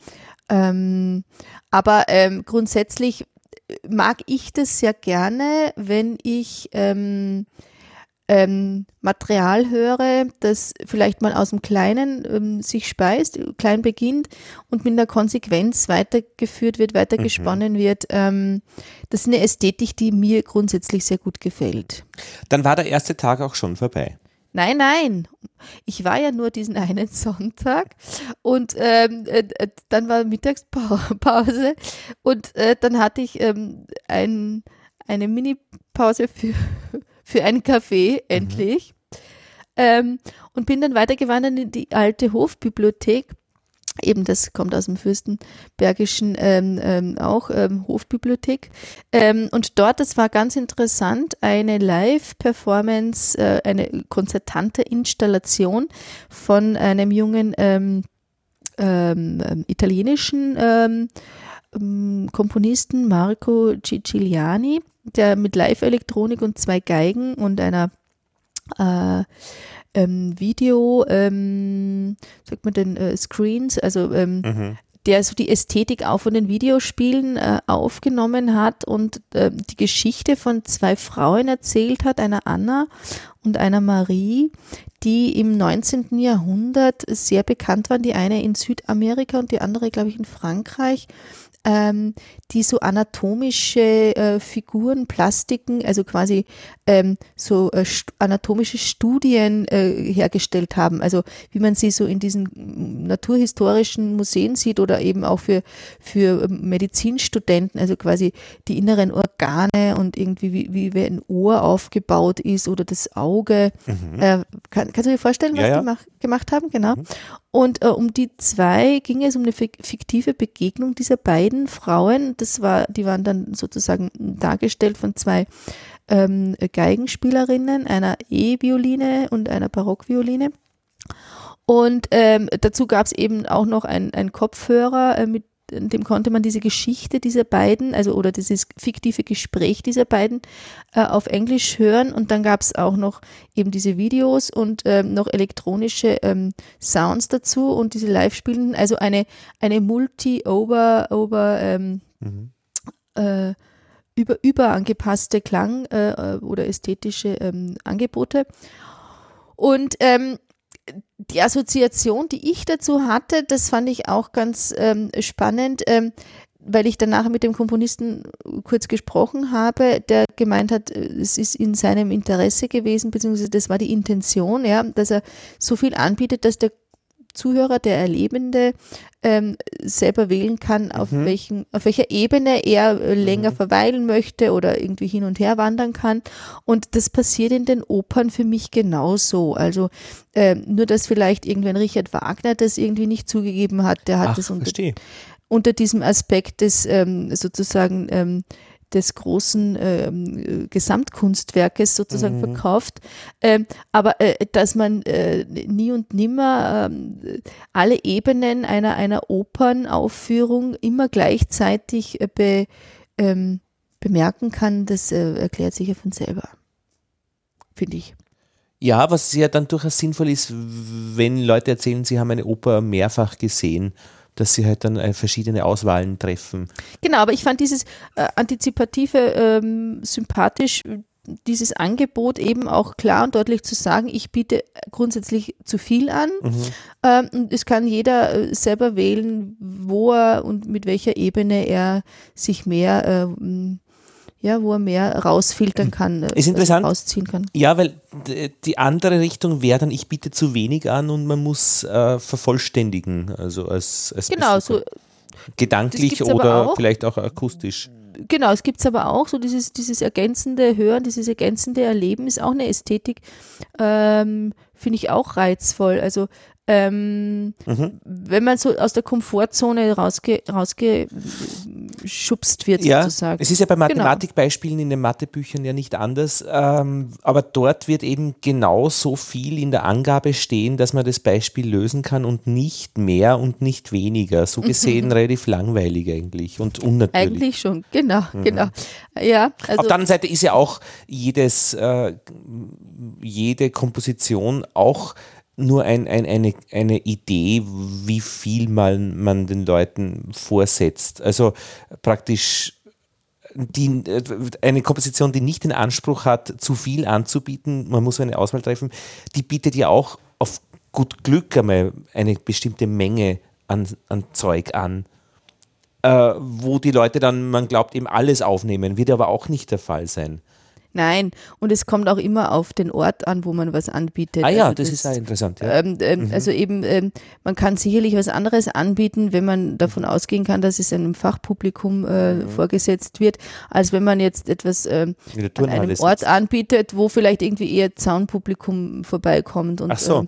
S2: ähm, aber ähm, grundsätzlich mag ich das sehr gerne, wenn ich ähm, Material höre, das vielleicht mal aus dem Kleinen ähm, sich speist, klein beginnt und mit einer Konsequenz weitergeführt wird, weitergesponnen mhm. wird. Ähm, das ist eine Ästhetik, die mir grundsätzlich sehr gut gefällt.
S1: Dann war der erste Tag auch schon vorbei.
S2: Nein, nein. Ich war ja nur diesen einen Sonntag und ähm, äh, äh dann war Mittagspause und äh, dann hatte ich ähm, ein, eine Mini-Pause für für einen Kaffee, mhm. endlich. Mhm. Ähm, und bin dann weitergewandert in die alte Hofbibliothek. Eben, das kommt aus dem Fürstenbergischen ähm, ähm, auch, ähm, Hofbibliothek. Ähm, und dort, das war ganz interessant, eine Live-Performance, äh, eine konzertante Installation von einem jungen ähm, ähm, Komponisten Marco Ciciliani der mit Live-Elektronik und zwei Geigen und einer äh, ähm, Video, ähm, sagt man denn, äh, Screens, also ähm, mhm. der so die Ästhetik auch von den Videospielen äh, aufgenommen hat und äh, die Geschichte von zwei Frauen erzählt hat, einer Anna und einer Marie, die im 19. Jahrhundert sehr bekannt waren, die eine in Südamerika und die andere, glaube ich, in Frankreich ähm, die so anatomische äh, Figuren, Plastiken, also quasi ähm, so äh, st anatomische Studien äh, hergestellt haben. Also wie man sie so in diesen naturhistorischen Museen sieht oder eben auch für, für Medizinstudenten, also quasi die inneren Organe und irgendwie wie, wie ein Ohr aufgebaut ist oder das Auge. Mhm. Äh, kann, kannst du dir vorstellen, was ja, ja. die mach, gemacht haben? Genau. Mhm. Und äh, um die zwei ging es um eine fiktive Begegnung dieser beiden Frauen. Das war, die waren dann sozusagen dargestellt von zwei ähm, Geigenspielerinnen, einer E-Violine und einer Barockvioline. Und ähm, dazu gab es eben auch noch einen Kopfhörer, äh, mit dem konnte man diese Geschichte dieser beiden, also oder dieses fiktive Gespräch dieser beiden äh, auf Englisch hören. Und dann gab es auch noch eben diese Videos und ähm, noch elektronische ähm, Sounds dazu und diese Live-Spielen, also eine, eine Multi-Over, over, ähm, mhm. äh, über, überangepasste Klang- äh, oder ästhetische ähm, Angebote. Und ähm, die Assoziation, die ich dazu hatte, das fand ich auch ganz ähm, spannend, ähm, weil ich danach mit dem Komponisten kurz gesprochen habe, der gemeint hat, es ist in seinem Interesse gewesen, beziehungsweise das war die Intention, ja, dass er so viel anbietet, dass der Zuhörer, der Erlebende, ähm, selber wählen kann, auf, mhm. welchen, auf welcher Ebene er äh, länger mhm. verweilen möchte oder irgendwie hin und her wandern kann. Und das passiert in den Opern für mich genauso. Also ähm, nur, dass vielleicht irgendwann Richard Wagner das irgendwie nicht zugegeben hat. Der hat Ach, das unter, unter diesem Aspekt des ähm, sozusagen ähm, des großen ähm, Gesamtkunstwerkes sozusagen mhm. verkauft. Ähm, aber äh, dass man äh, nie und nimmer äh, alle Ebenen einer, einer Opernaufführung immer gleichzeitig äh, be, ähm, bemerken kann, das äh, erklärt sich ja von selber. Finde ich.
S1: Ja, was ja dann durchaus sinnvoll ist, wenn Leute erzählen, sie haben eine Oper mehrfach gesehen dass sie halt dann äh, verschiedene Auswahlen treffen.
S2: Genau, aber ich fand dieses äh, Antizipative ähm, sympathisch, dieses Angebot eben auch klar und deutlich zu sagen, ich biete grundsätzlich zu viel an. Mhm. Ähm, und es kann jeder äh, selber wählen, wo er und mit welcher Ebene er sich mehr äh, ja, wo er mehr rausfiltern kann,
S1: ist interessant.
S2: rausziehen kann.
S1: Ja, weil die andere Richtung wäre dann, ich biete zu wenig an und man muss äh, vervollständigen, also als, als
S2: genau, so,
S1: gedanklich oder auch. vielleicht auch akustisch.
S2: Genau, es gibt es aber auch, so dieses, dieses ergänzende Hören, dieses ergänzende Erleben ist auch eine Ästhetik, ähm, finde ich auch reizvoll. Also ähm, mhm. wenn man so aus der Komfortzone rausge, rausgeschubst wird,
S1: ja,
S2: sozusagen.
S1: Es ist ja bei genau. Mathematikbeispielen in den Mathebüchern ja nicht anders, ähm, aber dort wird eben genau so viel in der Angabe stehen, dass man das Beispiel lösen kann und nicht mehr und nicht weniger. So gesehen mhm. relativ langweilig eigentlich und unnatürlich.
S2: Eigentlich schon, genau, mhm. genau. Ja,
S1: also Auf der anderen Seite ist ja auch jedes, äh, jede Komposition auch nur ein, ein, eine, eine Idee, wie viel man, man den Leuten vorsetzt. Also praktisch die, eine Komposition, die nicht den Anspruch hat, zu viel anzubieten, man muss eine Auswahl treffen, die bietet ja auch auf gut Glück einmal eine bestimmte Menge an, an Zeug an, äh, wo die Leute dann, man glaubt, eben alles aufnehmen, wird aber auch nicht der Fall sein.
S2: Nein, und es kommt auch immer auf den Ort an, wo man was anbietet.
S1: Ah ja, also das, das, ist auch interessant. Ja.
S2: Ähm, ähm, mhm. Also eben, ähm, man kann sicherlich was anderes anbieten, wenn man davon ausgehen kann, dass es einem Fachpublikum äh, mhm. vorgesetzt wird, als wenn man jetzt etwas ähm, an einem Ort anbietet, wo vielleicht irgendwie eher Zaunpublikum vorbeikommt und
S1: Ach so.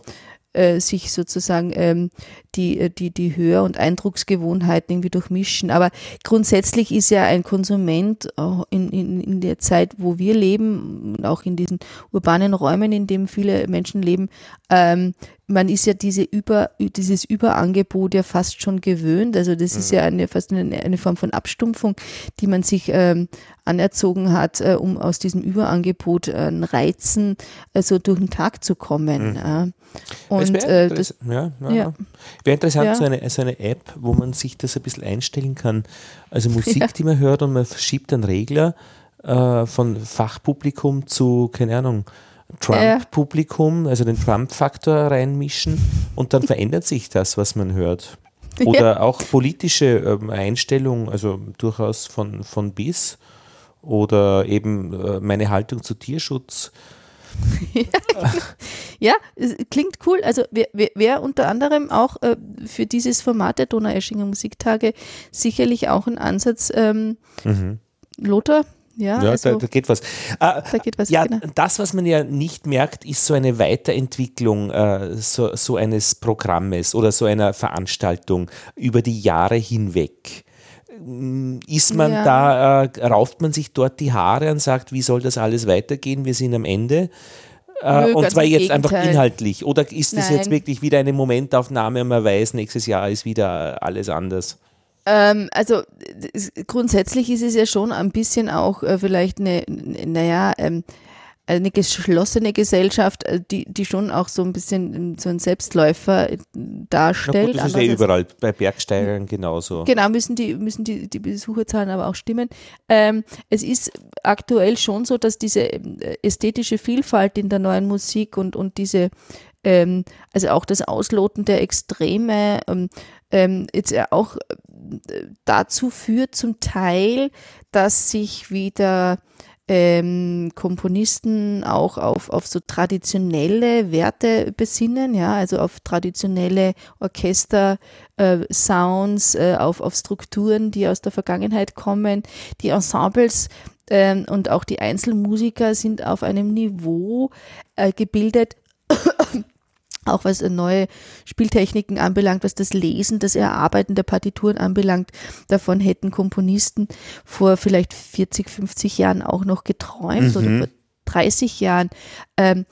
S2: Äh, sich sozusagen ähm, die, äh, die, die Hör- und Eindrucksgewohnheiten irgendwie durchmischen. Aber grundsätzlich ist ja ein Konsument in, in, in der Zeit, wo wir leben, auch in diesen urbanen Räumen, in denen viele Menschen leben, ähm, man ist ja diese Über, dieses Überangebot ja fast schon gewöhnt. Also das mhm. ist ja eine, fast eine, eine, Form von Abstumpfung, die man sich ähm, anerzogen hat, äh, um aus diesem Überangebot äh, Reizen äh, so durch den Tag zu kommen. Mhm.
S1: Und wäre äh, ja, ja, ja. wär interessant, ja. so, eine, so eine App, wo man sich das ein bisschen einstellen kann. Also Musik, ja. die man hört und man verschiebt einen Regler äh, von Fachpublikum zu, keine Ahnung, Trump-Publikum, also den Trump-Faktor reinmischen und dann verändert sich das, was man hört. Oder auch politische ähm, Einstellung, also durchaus von, von bis. Oder eben äh, meine Haltung zu Tierschutz.
S2: ja, klingt cool. Also wer, wer unter anderem auch äh, für dieses Format der Donaueschinger Musiktage sicherlich auch ein Ansatz. Ähm, mhm. Lothar, ja,
S1: ja also, da, da, geht was. Äh, da geht was. Ja, genau. das, was man ja nicht merkt, ist so eine Weiterentwicklung äh, so, so eines Programmes oder so einer Veranstaltung über die Jahre hinweg. Mm, ist man ja. da, äh, rauft man sich dort die Haare und sagt, wie soll das alles weitergehen? Wir sind am Ende. Äh, Nö, und zwar jetzt Gegenteil. einfach inhaltlich. Oder ist das Nein. jetzt wirklich wieder eine Momentaufnahme und man weiß, nächstes Jahr ist wieder alles anders?
S2: Ähm, also grundsätzlich ist es ja schon ein bisschen auch äh, vielleicht eine, naja, ähm, eine geschlossene Gesellschachaft, äh, die, die schon auch so ein bisschen so ein Selbstläufer äh, darstellt.
S1: Gut, das ist ja überall, bei Bergsteigern genauso.
S2: Genau, müssen die, müssen die, die Besucherzahlen aber auch stimmen. Ähm, es ist aktuell schon so, dass diese äh, ästhetische Vielfalt in der neuen Musik und, und diese ähm, also auch das Ausloten der Extreme ähm, ähm, jetzt auch äh, dazu führt zum Teil, dass sich wieder ähm, Komponisten auch auf, auf so traditionelle Werte besinnen, ja, also auf traditionelle Orchester-Sounds, äh, äh, auf, auf Strukturen, die aus der Vergangenheit kommen. Die Ensembles ähm, und auch die Einzelmusiker sind auf einem Niveau äh, gebildet, auch was neue Spieltechniken anbelangt, was das Lesen, das Erarbeiten der Partituren anbelangt. Davon hätten Komponisten vor vielleicht 40, 50 Jahren auch noch geträumt mhm. oder vor 30 Jahren. Ähm,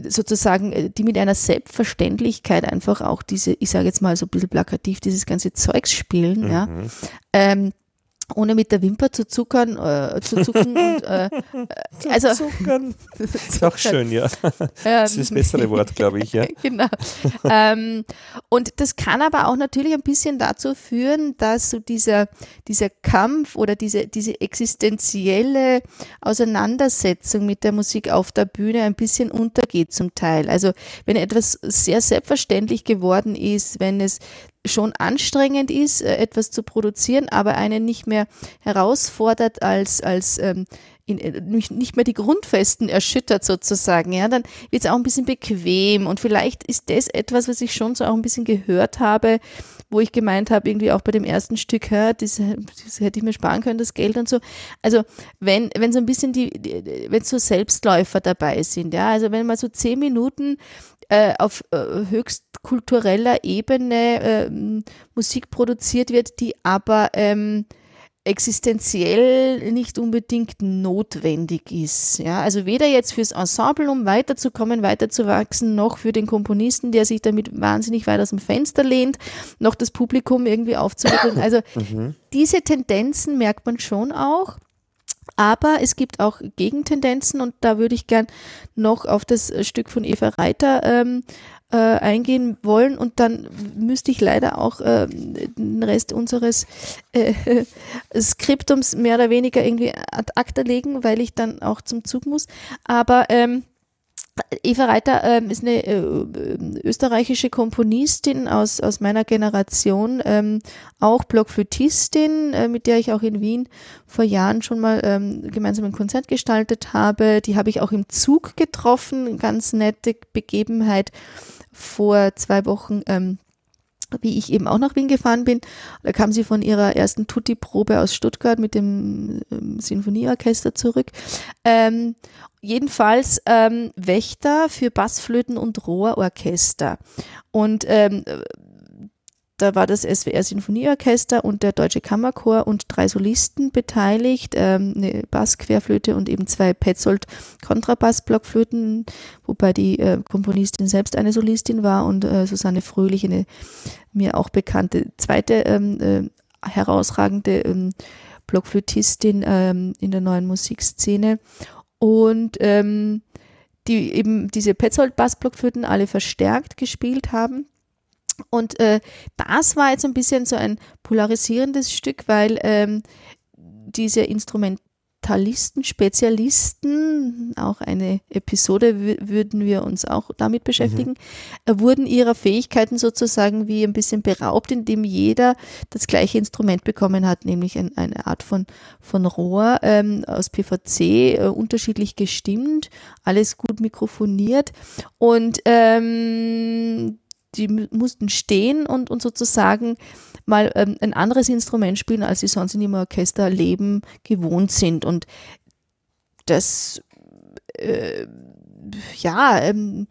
S2: sozusagen, äh, die mit einer Selbstverständlichkeit einfach auch diese, ich sage jetzt mal so ein bisschen plakativ, dieses ganze Zeugs spielen, mhm. ja. Ähm, ohne mit der Wimper zu zuckern, äh, zu zucken. und, äh,
S1: zu also, zuckern. ist auch schön, ja. Das ist das bessere Wort, glaube ich, ja.
S2: genau. ähm, und das kann aber auch natürlich ein bisschen dazu führen, dass so dieser, dieser Kampf oder diese, diese existenzielle Auseinandersetzung mit der Musik auf der Bühne ein bisschen untergeht zum Teil. Also wenn etwas sehr selbstverständlich geworden ist, wenn es schon anstrengend ist, äh, etwas zu produzieren, aber einen nicht mehr herausfordert als, als ähm, in, äh, nicht mehr die Grundfesten erschüttert sozusagen, ja, dann wird es auch ein bisschen bequem und vielleicht ist das etwas, was ich schon so auch ein bisschen gehört habe, wo ich gemeint habe, irgendwie auch bei dem ersten Stück, hör, das, das hätte ich mir sparen können, das Geld und so. Also wenn, wenn so ein bisschen die, die wenn so Selbstläufer dabei sind, ja, also wenn man so zehn Minuten äh, auf äh, höchst kultureller Ebene äh, Musik produziert wird, die aber ähm, existenziell nicht unbedingt notwendig ist. Ja, also weder jetzt fürs Ensemble, um weiterzukommen, weiterzuwachsen, noch für den Komponisten, der sich damit wahnsinnig weit aus dem Fenster lehnt, noch das Publikum irgendwie aufzurütteln. Also mhm. diese Tendenzen merkt man schon auch. Aber es gibt auch Gegentendenzen und da würde ich gern noch auf das Stück von Eva Reiter ähm, äh, eingehen wollen und dann müsste ich leider auch äh, den Rest unseres äh, Skriptums mehr oder weniger irgendwie ad acta legen, weil ich dann auch zum Zug muss. Aber ähm, Eva Reiter ähm, ist eine äh, österreichische Komponistin aus, aus meiner Generation, ähm, auch Blockflötistin, äh, mit der ich auch in Wien vor Jahren schon mal ähm, gemeinsam ein Konzert gestaltet habe. Die habe ich auch im Zug getroffen, ganz nette Begebenheit vor zwei Wochen. Wie ich eben auch nach Wien gefahren bin. Da kam sie von ihrer ersten Tutti-Probe aus Stuttgart mit dem ähm, Sinfonieorchester zurück. Ähm, jedenfalls ähm, Wächter für Bassflöten und Rohrorchester. Und ähm, da war das SWR Sinfonieorchester und der Deutsche Kammerchor und drei Solisten beteiligt, ähm, eine Bassquerflöte und eben zwei Petzold Kontrabass-Blockflöten, wobei die äh, Komponistin selbst eine Solistin war und äh, Susanne Fröhlich, eine mir auch bekannte zweite ähm, äh, herausragende ähm, Blockflötistin ähm, in der neuen Musikszene. Und ähm, die eben diese Petzold-Bassblockflöten alle verstärkt gespielt haben. Und äh, das war jetzt ein bisschen so ein polarisierendes Stück, weil ähm, diese Instrumentalisten, Spezialisten, auch eine Episode würden wir uns auch damit beschäftigen, mhm. wurden ihrer Fähigkeiten sozusagen wie ein bisschen beraubt, indem jeder das gleiche Instrument bekommen hat, nämlich ein, eine Art von, von Rohr ähm, aus PVC, äh, unterschiedlich gestimmt, alles gut mikrofoniert. Und ähm, die mussten stehen und, und sozusagen mal ähm, ein anderes Instrument spielen, als sie sonst in ihrem Orchesterleben gewohnt sind. Und das, äh, ja, ähm,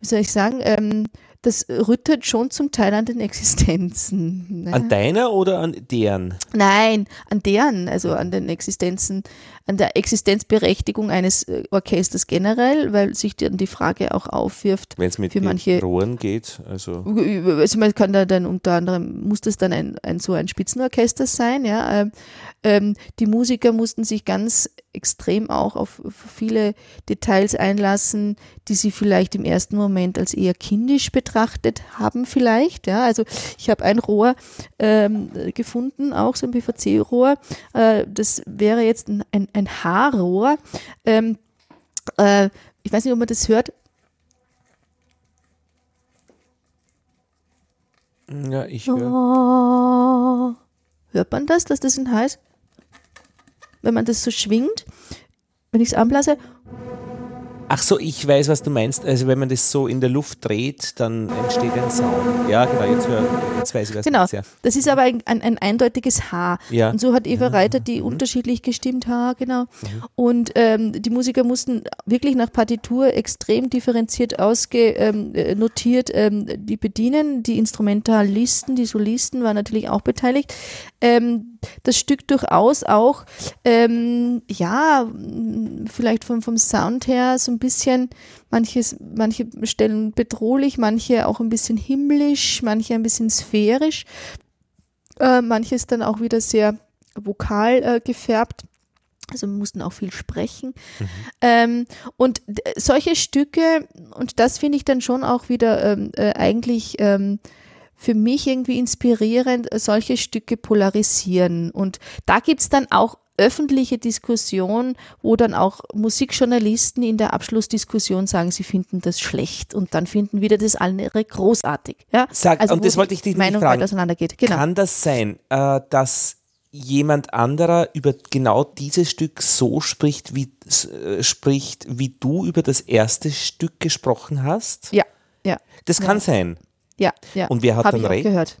S2: wie soll ich sagen, ähm, das rüttelt schon zum Teil an den Existenzen.
S1: Ne? An deiner oder an deren?
S2: Nein, an deren, also an den Existenzen, an der Existenzberechtigung eines äh, Orchesters generell, weil sich dann die Frage auch aufwirft.
S1: Wenn es mit für manche, Rohren geht, also.
S2: Also man kann da dann unter anderem, muss das dann ein, ein so ein Spitzenorchester sein, ja. Ähm, ähm, die Musiker mussten sich ganz extrem auch auf viele Details einlassen, die sie vielleicht im ersten Moment als eher kindisch betrachtet haben vielleicht. Ja, also ich habe ein Rohr ähm, gefunden, auch so ein PVC-Rohr. Äh, das wäre jetzt ein, ein, ein Haarrohr. Ähm, äh, ich weiß nicht, ob man das hört.
S1: Ja, ich höre. Oh,
S2: hört man das, dass das ein heißt? wenn man das so schwingt, wenn ich es anblase.
S1: Ach so, ich weiß, was du meinst. Also wenn man das so in der Luft dreht, dann entsteht ein Sound. Ja, genau, jetzt, hör, jetzt weiß ich, was
S2: genau. du meinst. Ja. Das ist aber ein, ein, ein eindeutiges H. Ja. Und so hat Eva Reiter die mhm. unterschiedlich gestimmt, H, genau. Mhm. Und ähm, die Musiker mussten wirklich nach Partitur extrem differenziert ausgenotiert ähm, ähm, die bedienen. Die Instrumentalisten, die Solisten waren natürlich auch beteiligt ähm, das Stück durchaus auch, ähm, ja, vielleicht vom, vom Sound her so ein bisschen, manches, manche Stellen bedrohlich, manche auch ein bisschen himmlisch, manche ein bisschen sphärisch, äh, manches dann auch wieder sehr vokal äh, gefärbt. Also mussten auch viel sprechen. Mhm. Ähm, und solche Stücke, und das finde ich dann schon auch wieder ähm, äh, eigentlich ähm, für mich irgendwie inspirierend, solche Stücke polarisieren. Und da gibt es dann auch öffentliche Diskussion, wo dann auch Musikjournalisten in der Abschlussdiskussion sagen, sie finden das schlecht und dann finden wieder das andere großartig. Ja?
S1: Sag, also, und das wollte ich dich Meinung fragen. auseinandergeht. Genau. Kann das sein, äh, dass jemand anderer über genau dieses Stück so spricht, wie äh, spricht, wie du über das erste Stück gesprochen hast?
S2: Ja, ja.
S1: Das kann ja. sein.
S2: Ja, ja.
S1: Und wer hat dann recht?
S2: Gehört.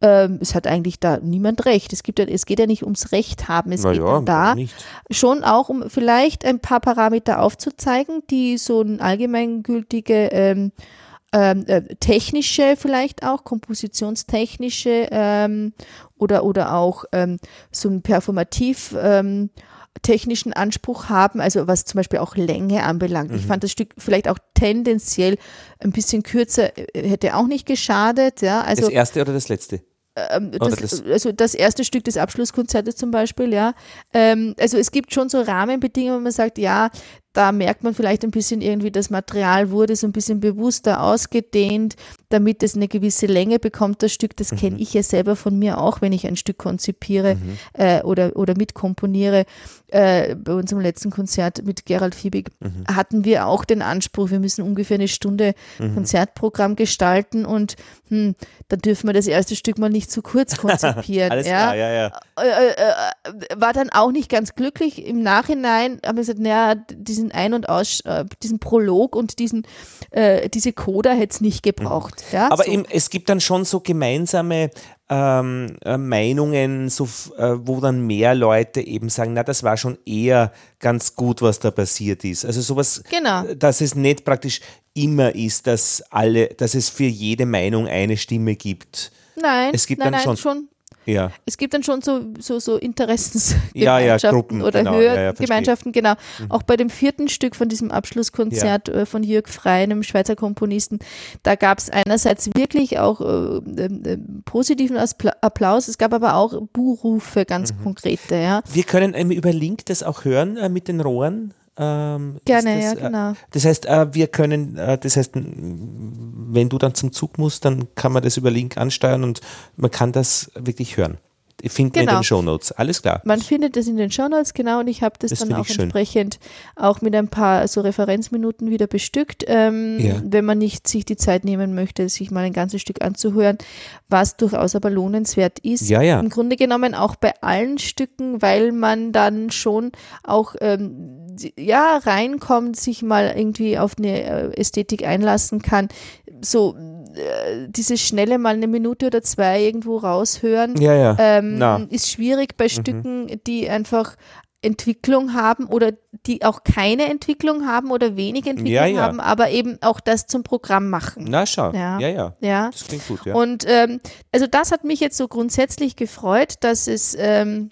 S2: ähm, es hat eigentlich da niemand recht. Es, gibt ja, es geht ja nicht ums Recht haben. Es
S1: Na
S2: geht
S1: ja,
S2: da
S1: nicht.
S2: schon auch um vielleicht ein paar Parameter aufzuzeigen, die so ein allgemeingültige ähm, ähm, äh, technische vielleicht auch, kompositionstechnische ähm, oder, oder auch ähm, so ein performativ ähm, technischen Anspruch haben, also was zum Beispiel auch Länge anbelangt. Ich fand das Stück vielleicht auch tendenziell ein bisschen kürzer, äh, hätte auch nicht geschadet, ja, also
S1: das erste oder das letzte?
S2: ähm, das,
S1: das-
S2: also das erste Stück des Abschlusskonzertes zum Beispiel, ja. Ähm, also es gibt schon so Rahmenbedingungen, wo man sagt, ja, da merkt man vielleicht ein bisschen irgendwie, das Material wurde so ein bisschen bewusster ausgedehnt, damit es eine gewisse Länge bekommt, das Stück. Das kenne ich ja selber von mir auch, wenn ich ein Stück konzipiere äh, oder, oder mitkomponiere. Äh, bei unserem letzten Konzert mit Gerald Fiebig hatten wir auch den Anspruch, wir müssen ungefähr eine Stunde Konzertprogramm gestalten und hm, da dürfen wir das erste Stück mal nicht zu kurz konzipieren.
S1: Alles
S2: ja
S1: klar, ja, ja.
S2: äh, äh, war dann auch nicht ganz glücklich. Im Nachhinein haben wir gesagt, naja, diesen Ein- und Aus, äh, diesen Prolog und diesen, äh, diese Coda hätte es nicht gebraucht. Ja,
S1: Aber
S2: so.
S1: eben, es gibt dann schon so gemeinsame ähm, äh, Meinungen, so, äh, wo dann mehr Leute eben sagen, na, das war schon eher ganz gut, was da passiert ist. Also sowas,
S2: Genau.
S1: äh, dass es nicht praktisch immer ist, dass alle, dass es für jede Meinung eine Stimme gibt.
S2: nein,
S1: es gibt
S2: nein,
S1: dann
S2: nein,
S1: schon- Ja.
S2: Es gibt dann schon so, so, so Interessensgemeinschaften
S1: Ja, ja,
S2: oder
S1: genau.
S2: Hörgemeinschaften, genau. Auch bei dem vierten Stück von diesem Abschlusskonzert äh, von Jörg Frey, einem Schweizer Komponisten, da gab es einerseits wirklich auch äh, ähm, positiven Applaus, es gab aber auch Buhrufe, ganz
S1: Mhm.
S2: konkrete, ja.
S1: Wir können ähm, über Link das auch hören äh, mit den Rohren. Ähm,
S2: Gerne,
S1: das,
S2: ja,
S1: äh,
S2: genau.
S1: Das heißt, äh, wir können, äh, das heißt, wenn du dann zum Zug musst, dann kann man das über Link ansteuern und man kann das wirklich hören. Findet man in
S2: Genau.
S1: den Shownotes. Alles klar.
S2: Man findet das in den Shownotes, genau, und ich habe das,
S1: Das
S2: dann auch
S1: schön.
S2: entsprechend auch mit ein paar so Referenzminuten wieder bestückt, ähm,
S1: Ja.
S2: wenn man nicht sich die Zeit nehmen möchte, sich mal ein ganzes Stück anzuhören, was durchaus aber lohnenswert ist.
S1: Ja, ja.
S2: Im Grunde genommen auch bei allen Stücken, weil man dann schon auch ähm, ja reinkommt, sich mal irgendwie auf eine äh, Ästhetik einlassen kann. So dieses schnelle mal eine Minute oder zwei irgendwo raushören
S1: Ja, ja.
S2: ähm.
S1: Mhm.
S2: ist schwierig bei Stücken, die einfach Entwicklung haben oder die auch keine Entwicklung haben oder wenig Entwicklung
S1: Ja, ja.
S2: haben, aber eben auch das zum Programm machen.
S1: Na, schau.
S2: Ja.
S1: Ja, ja.
S2: Ja.
S1: Das klingt gut, ja.
S2: Und ähm, also das hat mich jetzt so grundsätzlich gefreut, dass es ähm,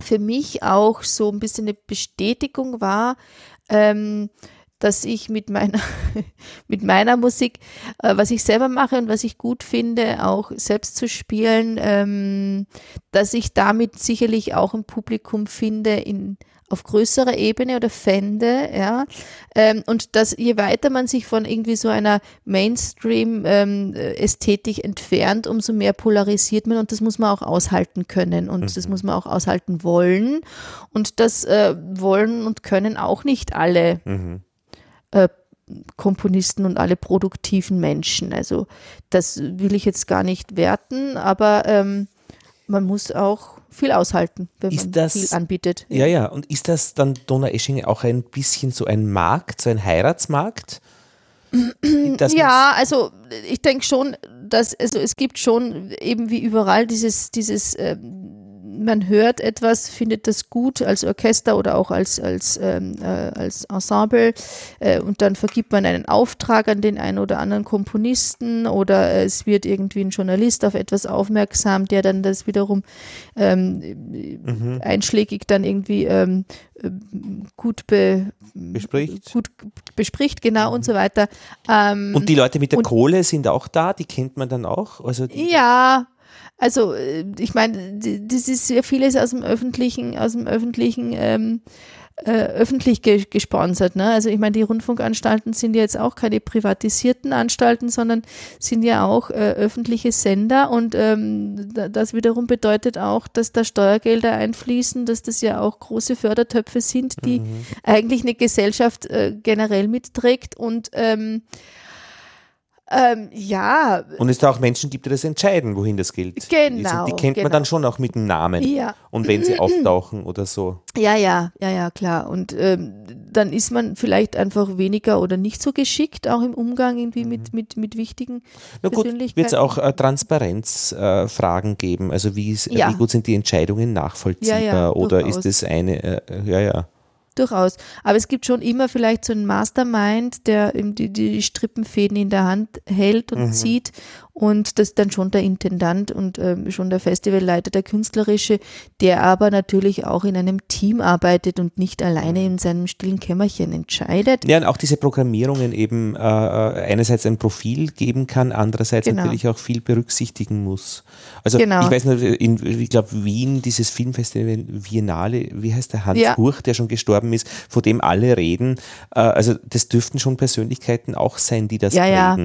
S2: für mich auch so ein bisschen eine Bestätigung war, ähm, dass ich mit meiner, mit meiner Musik, äh, was ich selber mache und was ich gut finde, auch selbst zu spielen, ähm, dass ich damit sicherlich auch ein Publikum finde in auf größerer Ebene oder fände, ja, ähm, und dass je weiter man sich von irgendwie so einer Mainstream-Ästhetik entfernt, umso mehr polarisiert man und das muss man auch aushalten können und das muss man auch aushalten wollen. Und das äh, wollen und können auch nicht alle.
S1: Mhm.
S2: Äh, Komponisten und alle produktiven Menschen. Also das will ich jetzt gar nicht werten, aber ähm, man muss auch viel aushalten, wenn man
S1: das-
S2: viel anbietet.
S1: Ja, ja. Und ist das dann Donaueschingen auch ein bisschen so ein Markt, so ein Heiratsmarkt? Man's-
S2: Ja, also ich denke schon, dass also es gibt schon eben wie überall dieses dieses ähm, man hört etwas, findet das gut als Orchester oder auch als als ähm, äh, als Ensemble äh, und dann vergibt man einen Auftrag an den einen oder anderen Komponisten oder äh, es wird irgendwie ein Journalist auf etwas aufmerksam, der dann das wiederum ähm,
S1: Mhm.
S2: einschlägig dann irgendwie ähm, äh, gut be
S1: Bespricht.
S2: gut bespricht, genau und so weiter. Ähm,
S1: Und die Leute mit der Kohle sind auch da, die kennt man dann auch. Also
S2: ja, also äh, ich meine, das ist ja vieles aus dem öffentlichen, aus dem öffentlichen ähm, äh, öffentlich ge gesponsert. Ne? Also ich meine, die Rundfunkanstalten sind ja jetzt auch keine privatisierten Anstalten, sondern sind ja auch äh, öffentliche Sender und ähm, da- das wiederum bedeutet auch, dass da Steuergelder einfließen, dass das ja auch große Fördertöpfe sind, die eigentlich eine Gesellschaft äh, generell mitträgt und ähm, Ähm, ja.
S1: Und es da auch Menschen gibt, die das entscheiden, wohin das Geld
S2: genau,
S1: ist. Und die kennt
S2: genau.
S1: man dann schon auch mit dem Namen.
S2: Ja.
S1: Und wenn sie auftauchen oder so.
S2: Ja, ja, ja, ja, klar. Und ähm, dann ist man vielleicht einfach weniger oder nicht so geschickt, auch im Umgang irgendwie mit, mit, mit wichtigen
S1: Na gut, wird es auch äh, Transparenzfragen äh, geben? Also wie, ist,
S2: Ja.
S1: wie gut sind die Entscheidungen nachvollziehbar?
S2: Ja, ja,
S1: oder
S2: durchaus.
S1: ist es eine, äh, ja, ja.
S2: Durchaus. Aber es gibt schon immer vielleicht so einen Mastermind, der die, die Strippenfäden in der Hand hält und zieht. Und das ist dann schon der Intendant und ähm, schon der Festivalleiter, der Künstlerische, der aber natürlich auch in einem Team arbeitet und nicht alleine in seinem stillen Kämmerchen entscheidet.
S1: Ja, und auch diese Programmierungen eben äh, einerseits ein Profil geben kann, andererseits
S2: Genau.
S1: natürlich auch viel berücksichtigen muss. Also
S2: Genau.
S1: ich weiß nicht, in, ich glaube Wien, dieses Filmfestival Viennale, wie heißt der Hans
S2: Ja.
S1: Hurch, der schon gestorben ist, von dem alle reden. Äh, also das dürften schon Persönlichkeiten auch sein, die das
S2: Ja, ja.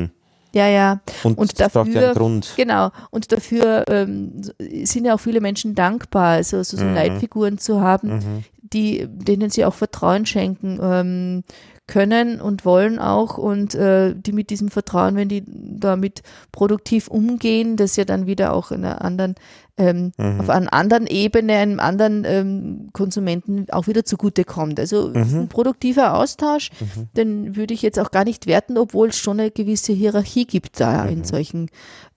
S2: Ja, ja.
S1: Und,
S2: Und
S1: das braucht ja einen
S2: dafür-
S1: Grund.
S2: Genau. Und dafür ähm, sind ja auch viele Menschen dankbar, also so, so
S1: Mhm.
S2: Leitfiguren zu haben, die, denen sie auch Vertrauen schenken ähm, können und wollen auch und äh, die mit diesem Vertrauen, wenn die damit produktiv umgehen, das ja dann wieder auch in einer anderen, ähm,
S1: Mhm.
S2: auf einer anderen Ebene, einem anderen ähm, Konsumenten auch wieder zugutekommt. Also
S1: Mhm.
S2: ein produktiver Austausch, den würde ich jetzt auch gar nicht werten, obwohl es schon eine gewisse Hierarchie gibt da
S1: Mhm.
S2: in solchen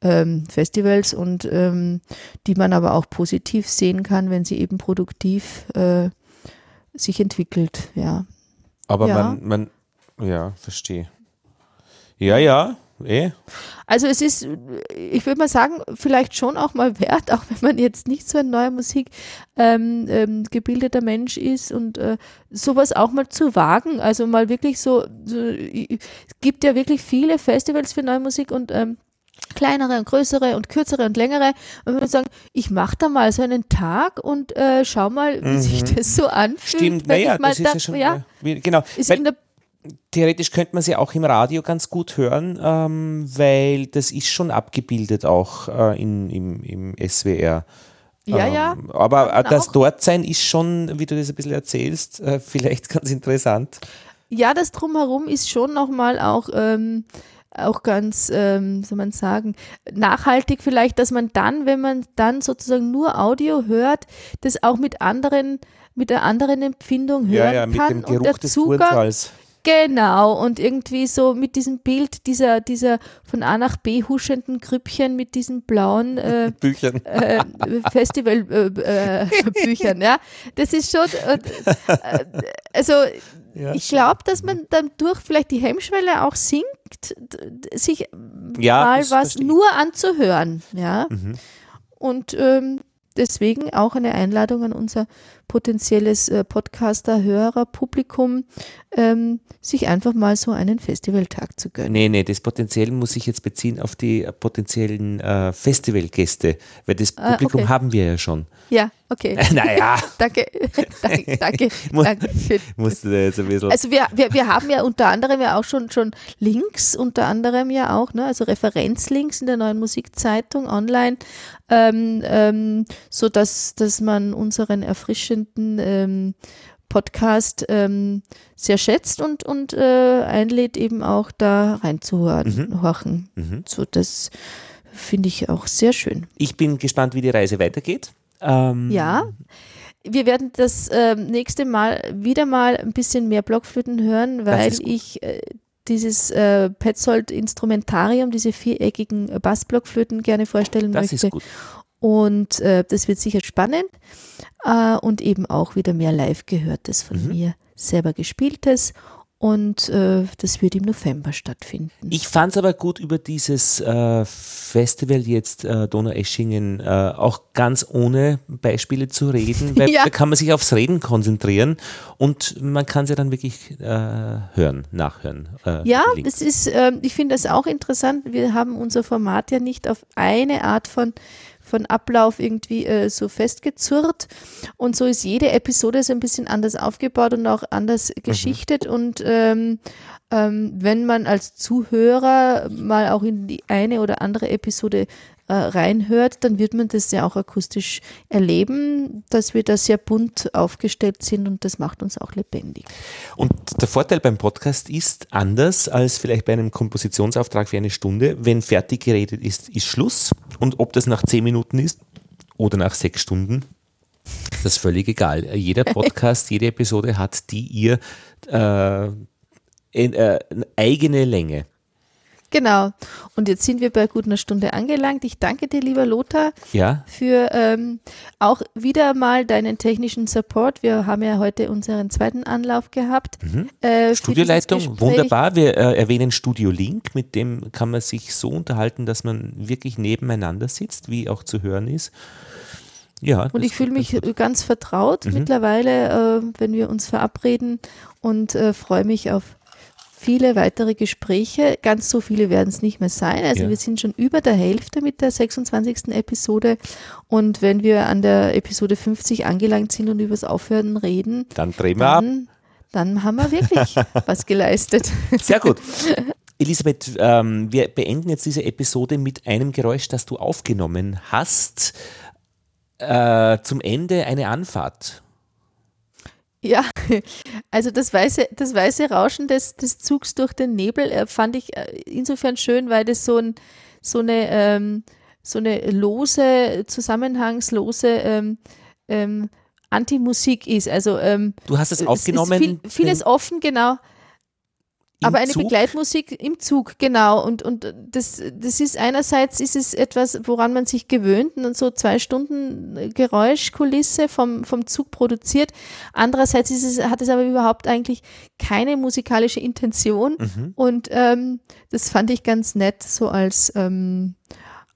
S2: ähm, Festivals und ähm, die man aber auch positiv sehen kann, wenn sie eben produktiv äh, sich entwickelt. Ja.
S1: Aber
S2: Ja.
S1: man, man, ja, verstehe. Ja, ja, eh.
S2: Also es ist, ich würde mal sagen, vielleicht schon auch mal wert, auch wenn man jetzt nicht so ein neuer Musik ähm, ähm, gebildeter Mensch ist und äh, sowas auch mal zu wagen. Also mal wirklich so, so, es gibt ja wirklich viele Festivals für neue Musik und ähm, kleinere und größere und kürzere und längere. Und wenn wir sagen, ich mache da mal so einen Tag und äh, schau mal, wie sich das so anfühlt.
S1: Mhm. Stimmt, naja, das ist
S2: da-
S1: ja schon,
S2: ja,
S1: äh, wie- genau.
S2: ist
S1: Weil
S2: in der
S1: theoretisch könnte man sie auch im Radio ganz gut hören, ähm, weil das ist schon abgebildet auch äh, in, im, im SWR.
S2: Ja,
S1: ähm,
S2: ja,
S1: Aber äh, das
S2: auch.
S1: dort sein ist schon, wie du das ein bisschen erzählst, äh, vielleicht ganz interessant.
S2: Ja, das Drumherum ist schon nochmal auch, ähm, auch ganz, ähm, soll man sagen, nachhaltig vielleicht, dass man dann, wenn man dann sozusagen nur Audio hört, das auch mit anderen, mit einer anderen Empfindung hören
S1: Ja, ja, mit
S2: kann.
S1: dem
S2: und der Zugang. Genau, und irgendwie so mit diesem Bild dieser, dieser von A nach B huschenden Grüppchen mit diesen blauen äh,
S1: Büchern.
S2: äh, Festivalbüchern, äh, Büchern, ja. Das ist schon, äh, äh, also
S1: Ja,
S2: ich glaube, dass man dann durch vielleicht die Hemmschwelle auch sinkt, sich
S1: Ja,
S2: mal was nur anzuhören, ja.
S1: Mhm.
S2: Und ähm, deswegen auch eine Einladung an unser potenzielles äh, Podcaster, Hörer, Publikum, ähm, sich einfach mal so einen Festivaltag zu gönnen.
S1: Nee, nee, das potenziell muss ich jetzt beziehen auf die potenziellen äh, Festivalgäste, weil das
S2: Ah,
S1: Publikum
S2: okay.
S1: haben wir ja schon.
S2: Ja, okay.
S1: naja,
S2: danke, danke, danke, danke
S1: musste jetzt ein bisschen.
S2: Also wir, wir, wir haben ja unter anderem ja auch schon, schon Links, unter anderem ja auch, ne, also Referenzlinks in der neuen Musikzeitung online, ähm, ähm, so dass, dass man unseren erfrischenden ähm, Podcast ähm, sehr schätzt und, und äh, einlädt eben auch da reinzuhören. horchen.
S1: Mhm.
S2: So, das finde ich auch sehr schön.
S1: Ich bin gespannt, wie die Reise weitergeht. Ähm,
S2: Ja. Wir werden das ähm, nächste Mal wieder mal ein bisschen mehr Blockflöten hören, weil ich äh, dieses äh, Petzold Instrumentarium, diese viereckigen äh, Bassblockflöten gerne vorstellen
S1: Das
S2: möchte.
S1: ist gut.
S2: Und äh, das wird sicher spannend äh, und eben auch wieder mehr live gehörtes von
S1: Mhm.
S2: mir selber gespieltes. Und äh, das wird im November stattfinden.
S1: Ich fand es aber gut, über dieses äh, Festival jetzt äh, Donaueschingen äh, auch ganz ohne Beispiele zu reden, weil
S2: Ja.
S1: da kann man sich aufs Reden konzentrieren und man kann sie dann wirklich äh, hören, nachhören. Äh,
S2: Ja, das ist, ähm, ich finde das auch interessant. Wir haben unser Format ja nicht auf eine Art von, von Ablauf irgendwie äh, so festgezurrt. Und so ist jede Episode so ein bisschen anders aufgebaut und auch anders geschichtet. Und ähm, ähm, wenn man als Zuhörer mal auch in die eine oder andere Episode äh, reinhört, dann wird man das ja auch akustisch erleben, dass wir da sehr bunt aufgestellt sind und das macht uns auch lebendig.
S1: Und der Vorteil beim Podcast ist anders als vielleicht bei einem Kompositionsauftrag für eine Stunde. Wenn fertig geredet ist, ist Schluss. Und ob das nach zehn Minuten ist oder nach sechs Stunden, ist das völlig egal. Jeder Podcast, jede Episode hat die ihr äh, in, äh, eigene Länge.
S2: Genau. Und jetzt sind wir bei gut einer Stunde angelangt. Ich danke dir, lieber Lothar,
S1: ja?
S2: für ähm, auch wieder mal deinen technischen Support. Wir haben ja heute unseren zweiten Anlauf gehabt.
S1: Mhm. Äh, Studioleitung, wunderbar. Wir äh, erwähnen Studio Link, mit dem kann man sich so unterhalten, dass man wirklich nebeneinander sitzt, wie auch zu hören ist. Ja,
S2: und ich fühle mich ganz vertraut mhm. mittlerweile, äh, wenn wir uns verabreden und äh, freue mich auf viele weitere Gespräche. Ganz so viele werden es nicht mehr sein. Also ja. wir sind schon über der Hälfte mit der 26. Episode. Und wenn wir an der Episode 50 angelangt sind und über das Aufhören reden,
S1: dann drehen wir ab.
S2: Dann haben wir wirklich was geleistet.
S1: Sehr gut. Elisabeth, ähm, wir beenden jetzt diese Episode mit einem Geräusch, das du aufgenommen hast. Äh, zum Ende eine Anfahrt.
S2: Ja, also das weiße, das weiße Rauschen des, des Zugs durch den Nebel äh, fand ich äh, insofern schön, weil das so, ein, so, eine, ähm, so eine lose, zusammenhangslose ähm, ähm, Antimusik ist. Also, ähm,
S1: du hast es aufgenommen. Viel,
S2: vieles offen, genau. Aber eine Zug? Begleitmusik im Zug, genau. Und, und das, das ist einerseits ist es etwas, woran man sich gewöhnt und so zwei Stunden Geräuschkulisse vom, vom Zug produziert. Andererseits ist es, hat es aber überhaupt eigentlich keine musikalische Intention. Mhm. Und ähm, das fand ich ganz nett, so als ähm,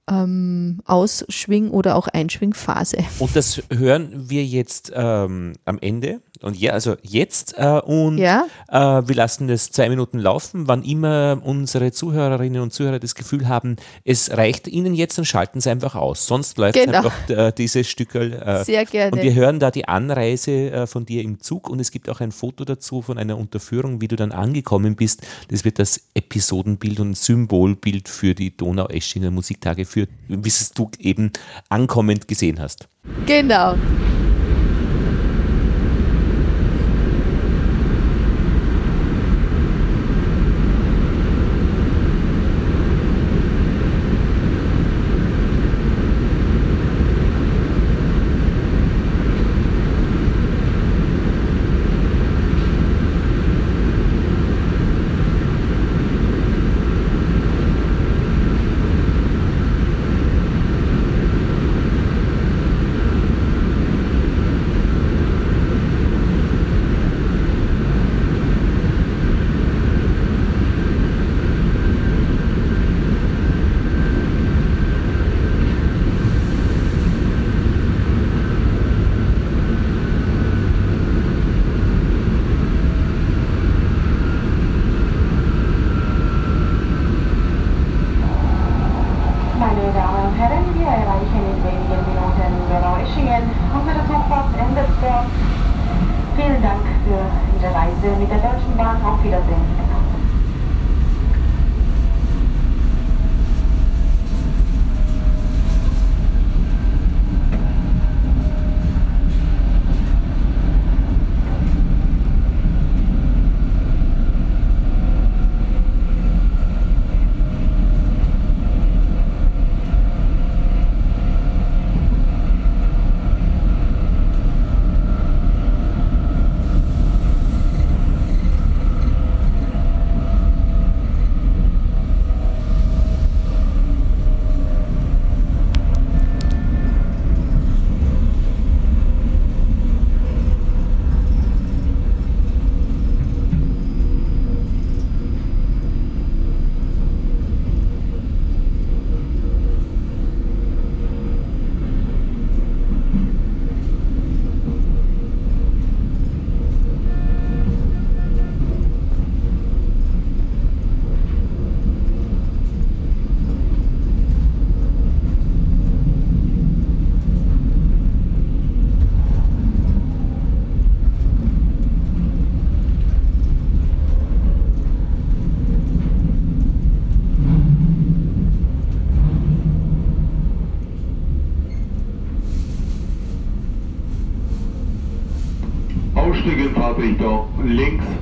S2: ähm, Ausschwing- oder auch Einschwingphase.
S1: Und das hören wir jetzt ähm, am Ende und ja, also jetzt äh, und ja. äh, wir lassen es zwei Minuten laufen. Wann immer unsere Zuhörerinnen und Zuhörer das Gefühl haben, es reicht ihnen jetzt, dann schalten sie einfach aus. Sonst läuft genau. einfach äh, dieses Stückel.
S2: Äh, Sehr gerne.
S1: Und wir hören da die Anreise äh, von dir im Zug und es gibt auch ein Foto dazu von einer Unterführung, wie du dann angekommen bist. Das wird das Episodenbild und Symbolbild für die Donau-Eschinger Musiktage für, wie es du eben ankommend gesehen hast.
S2: Genau.
S3: Ausstieg in Fahrtrichtung links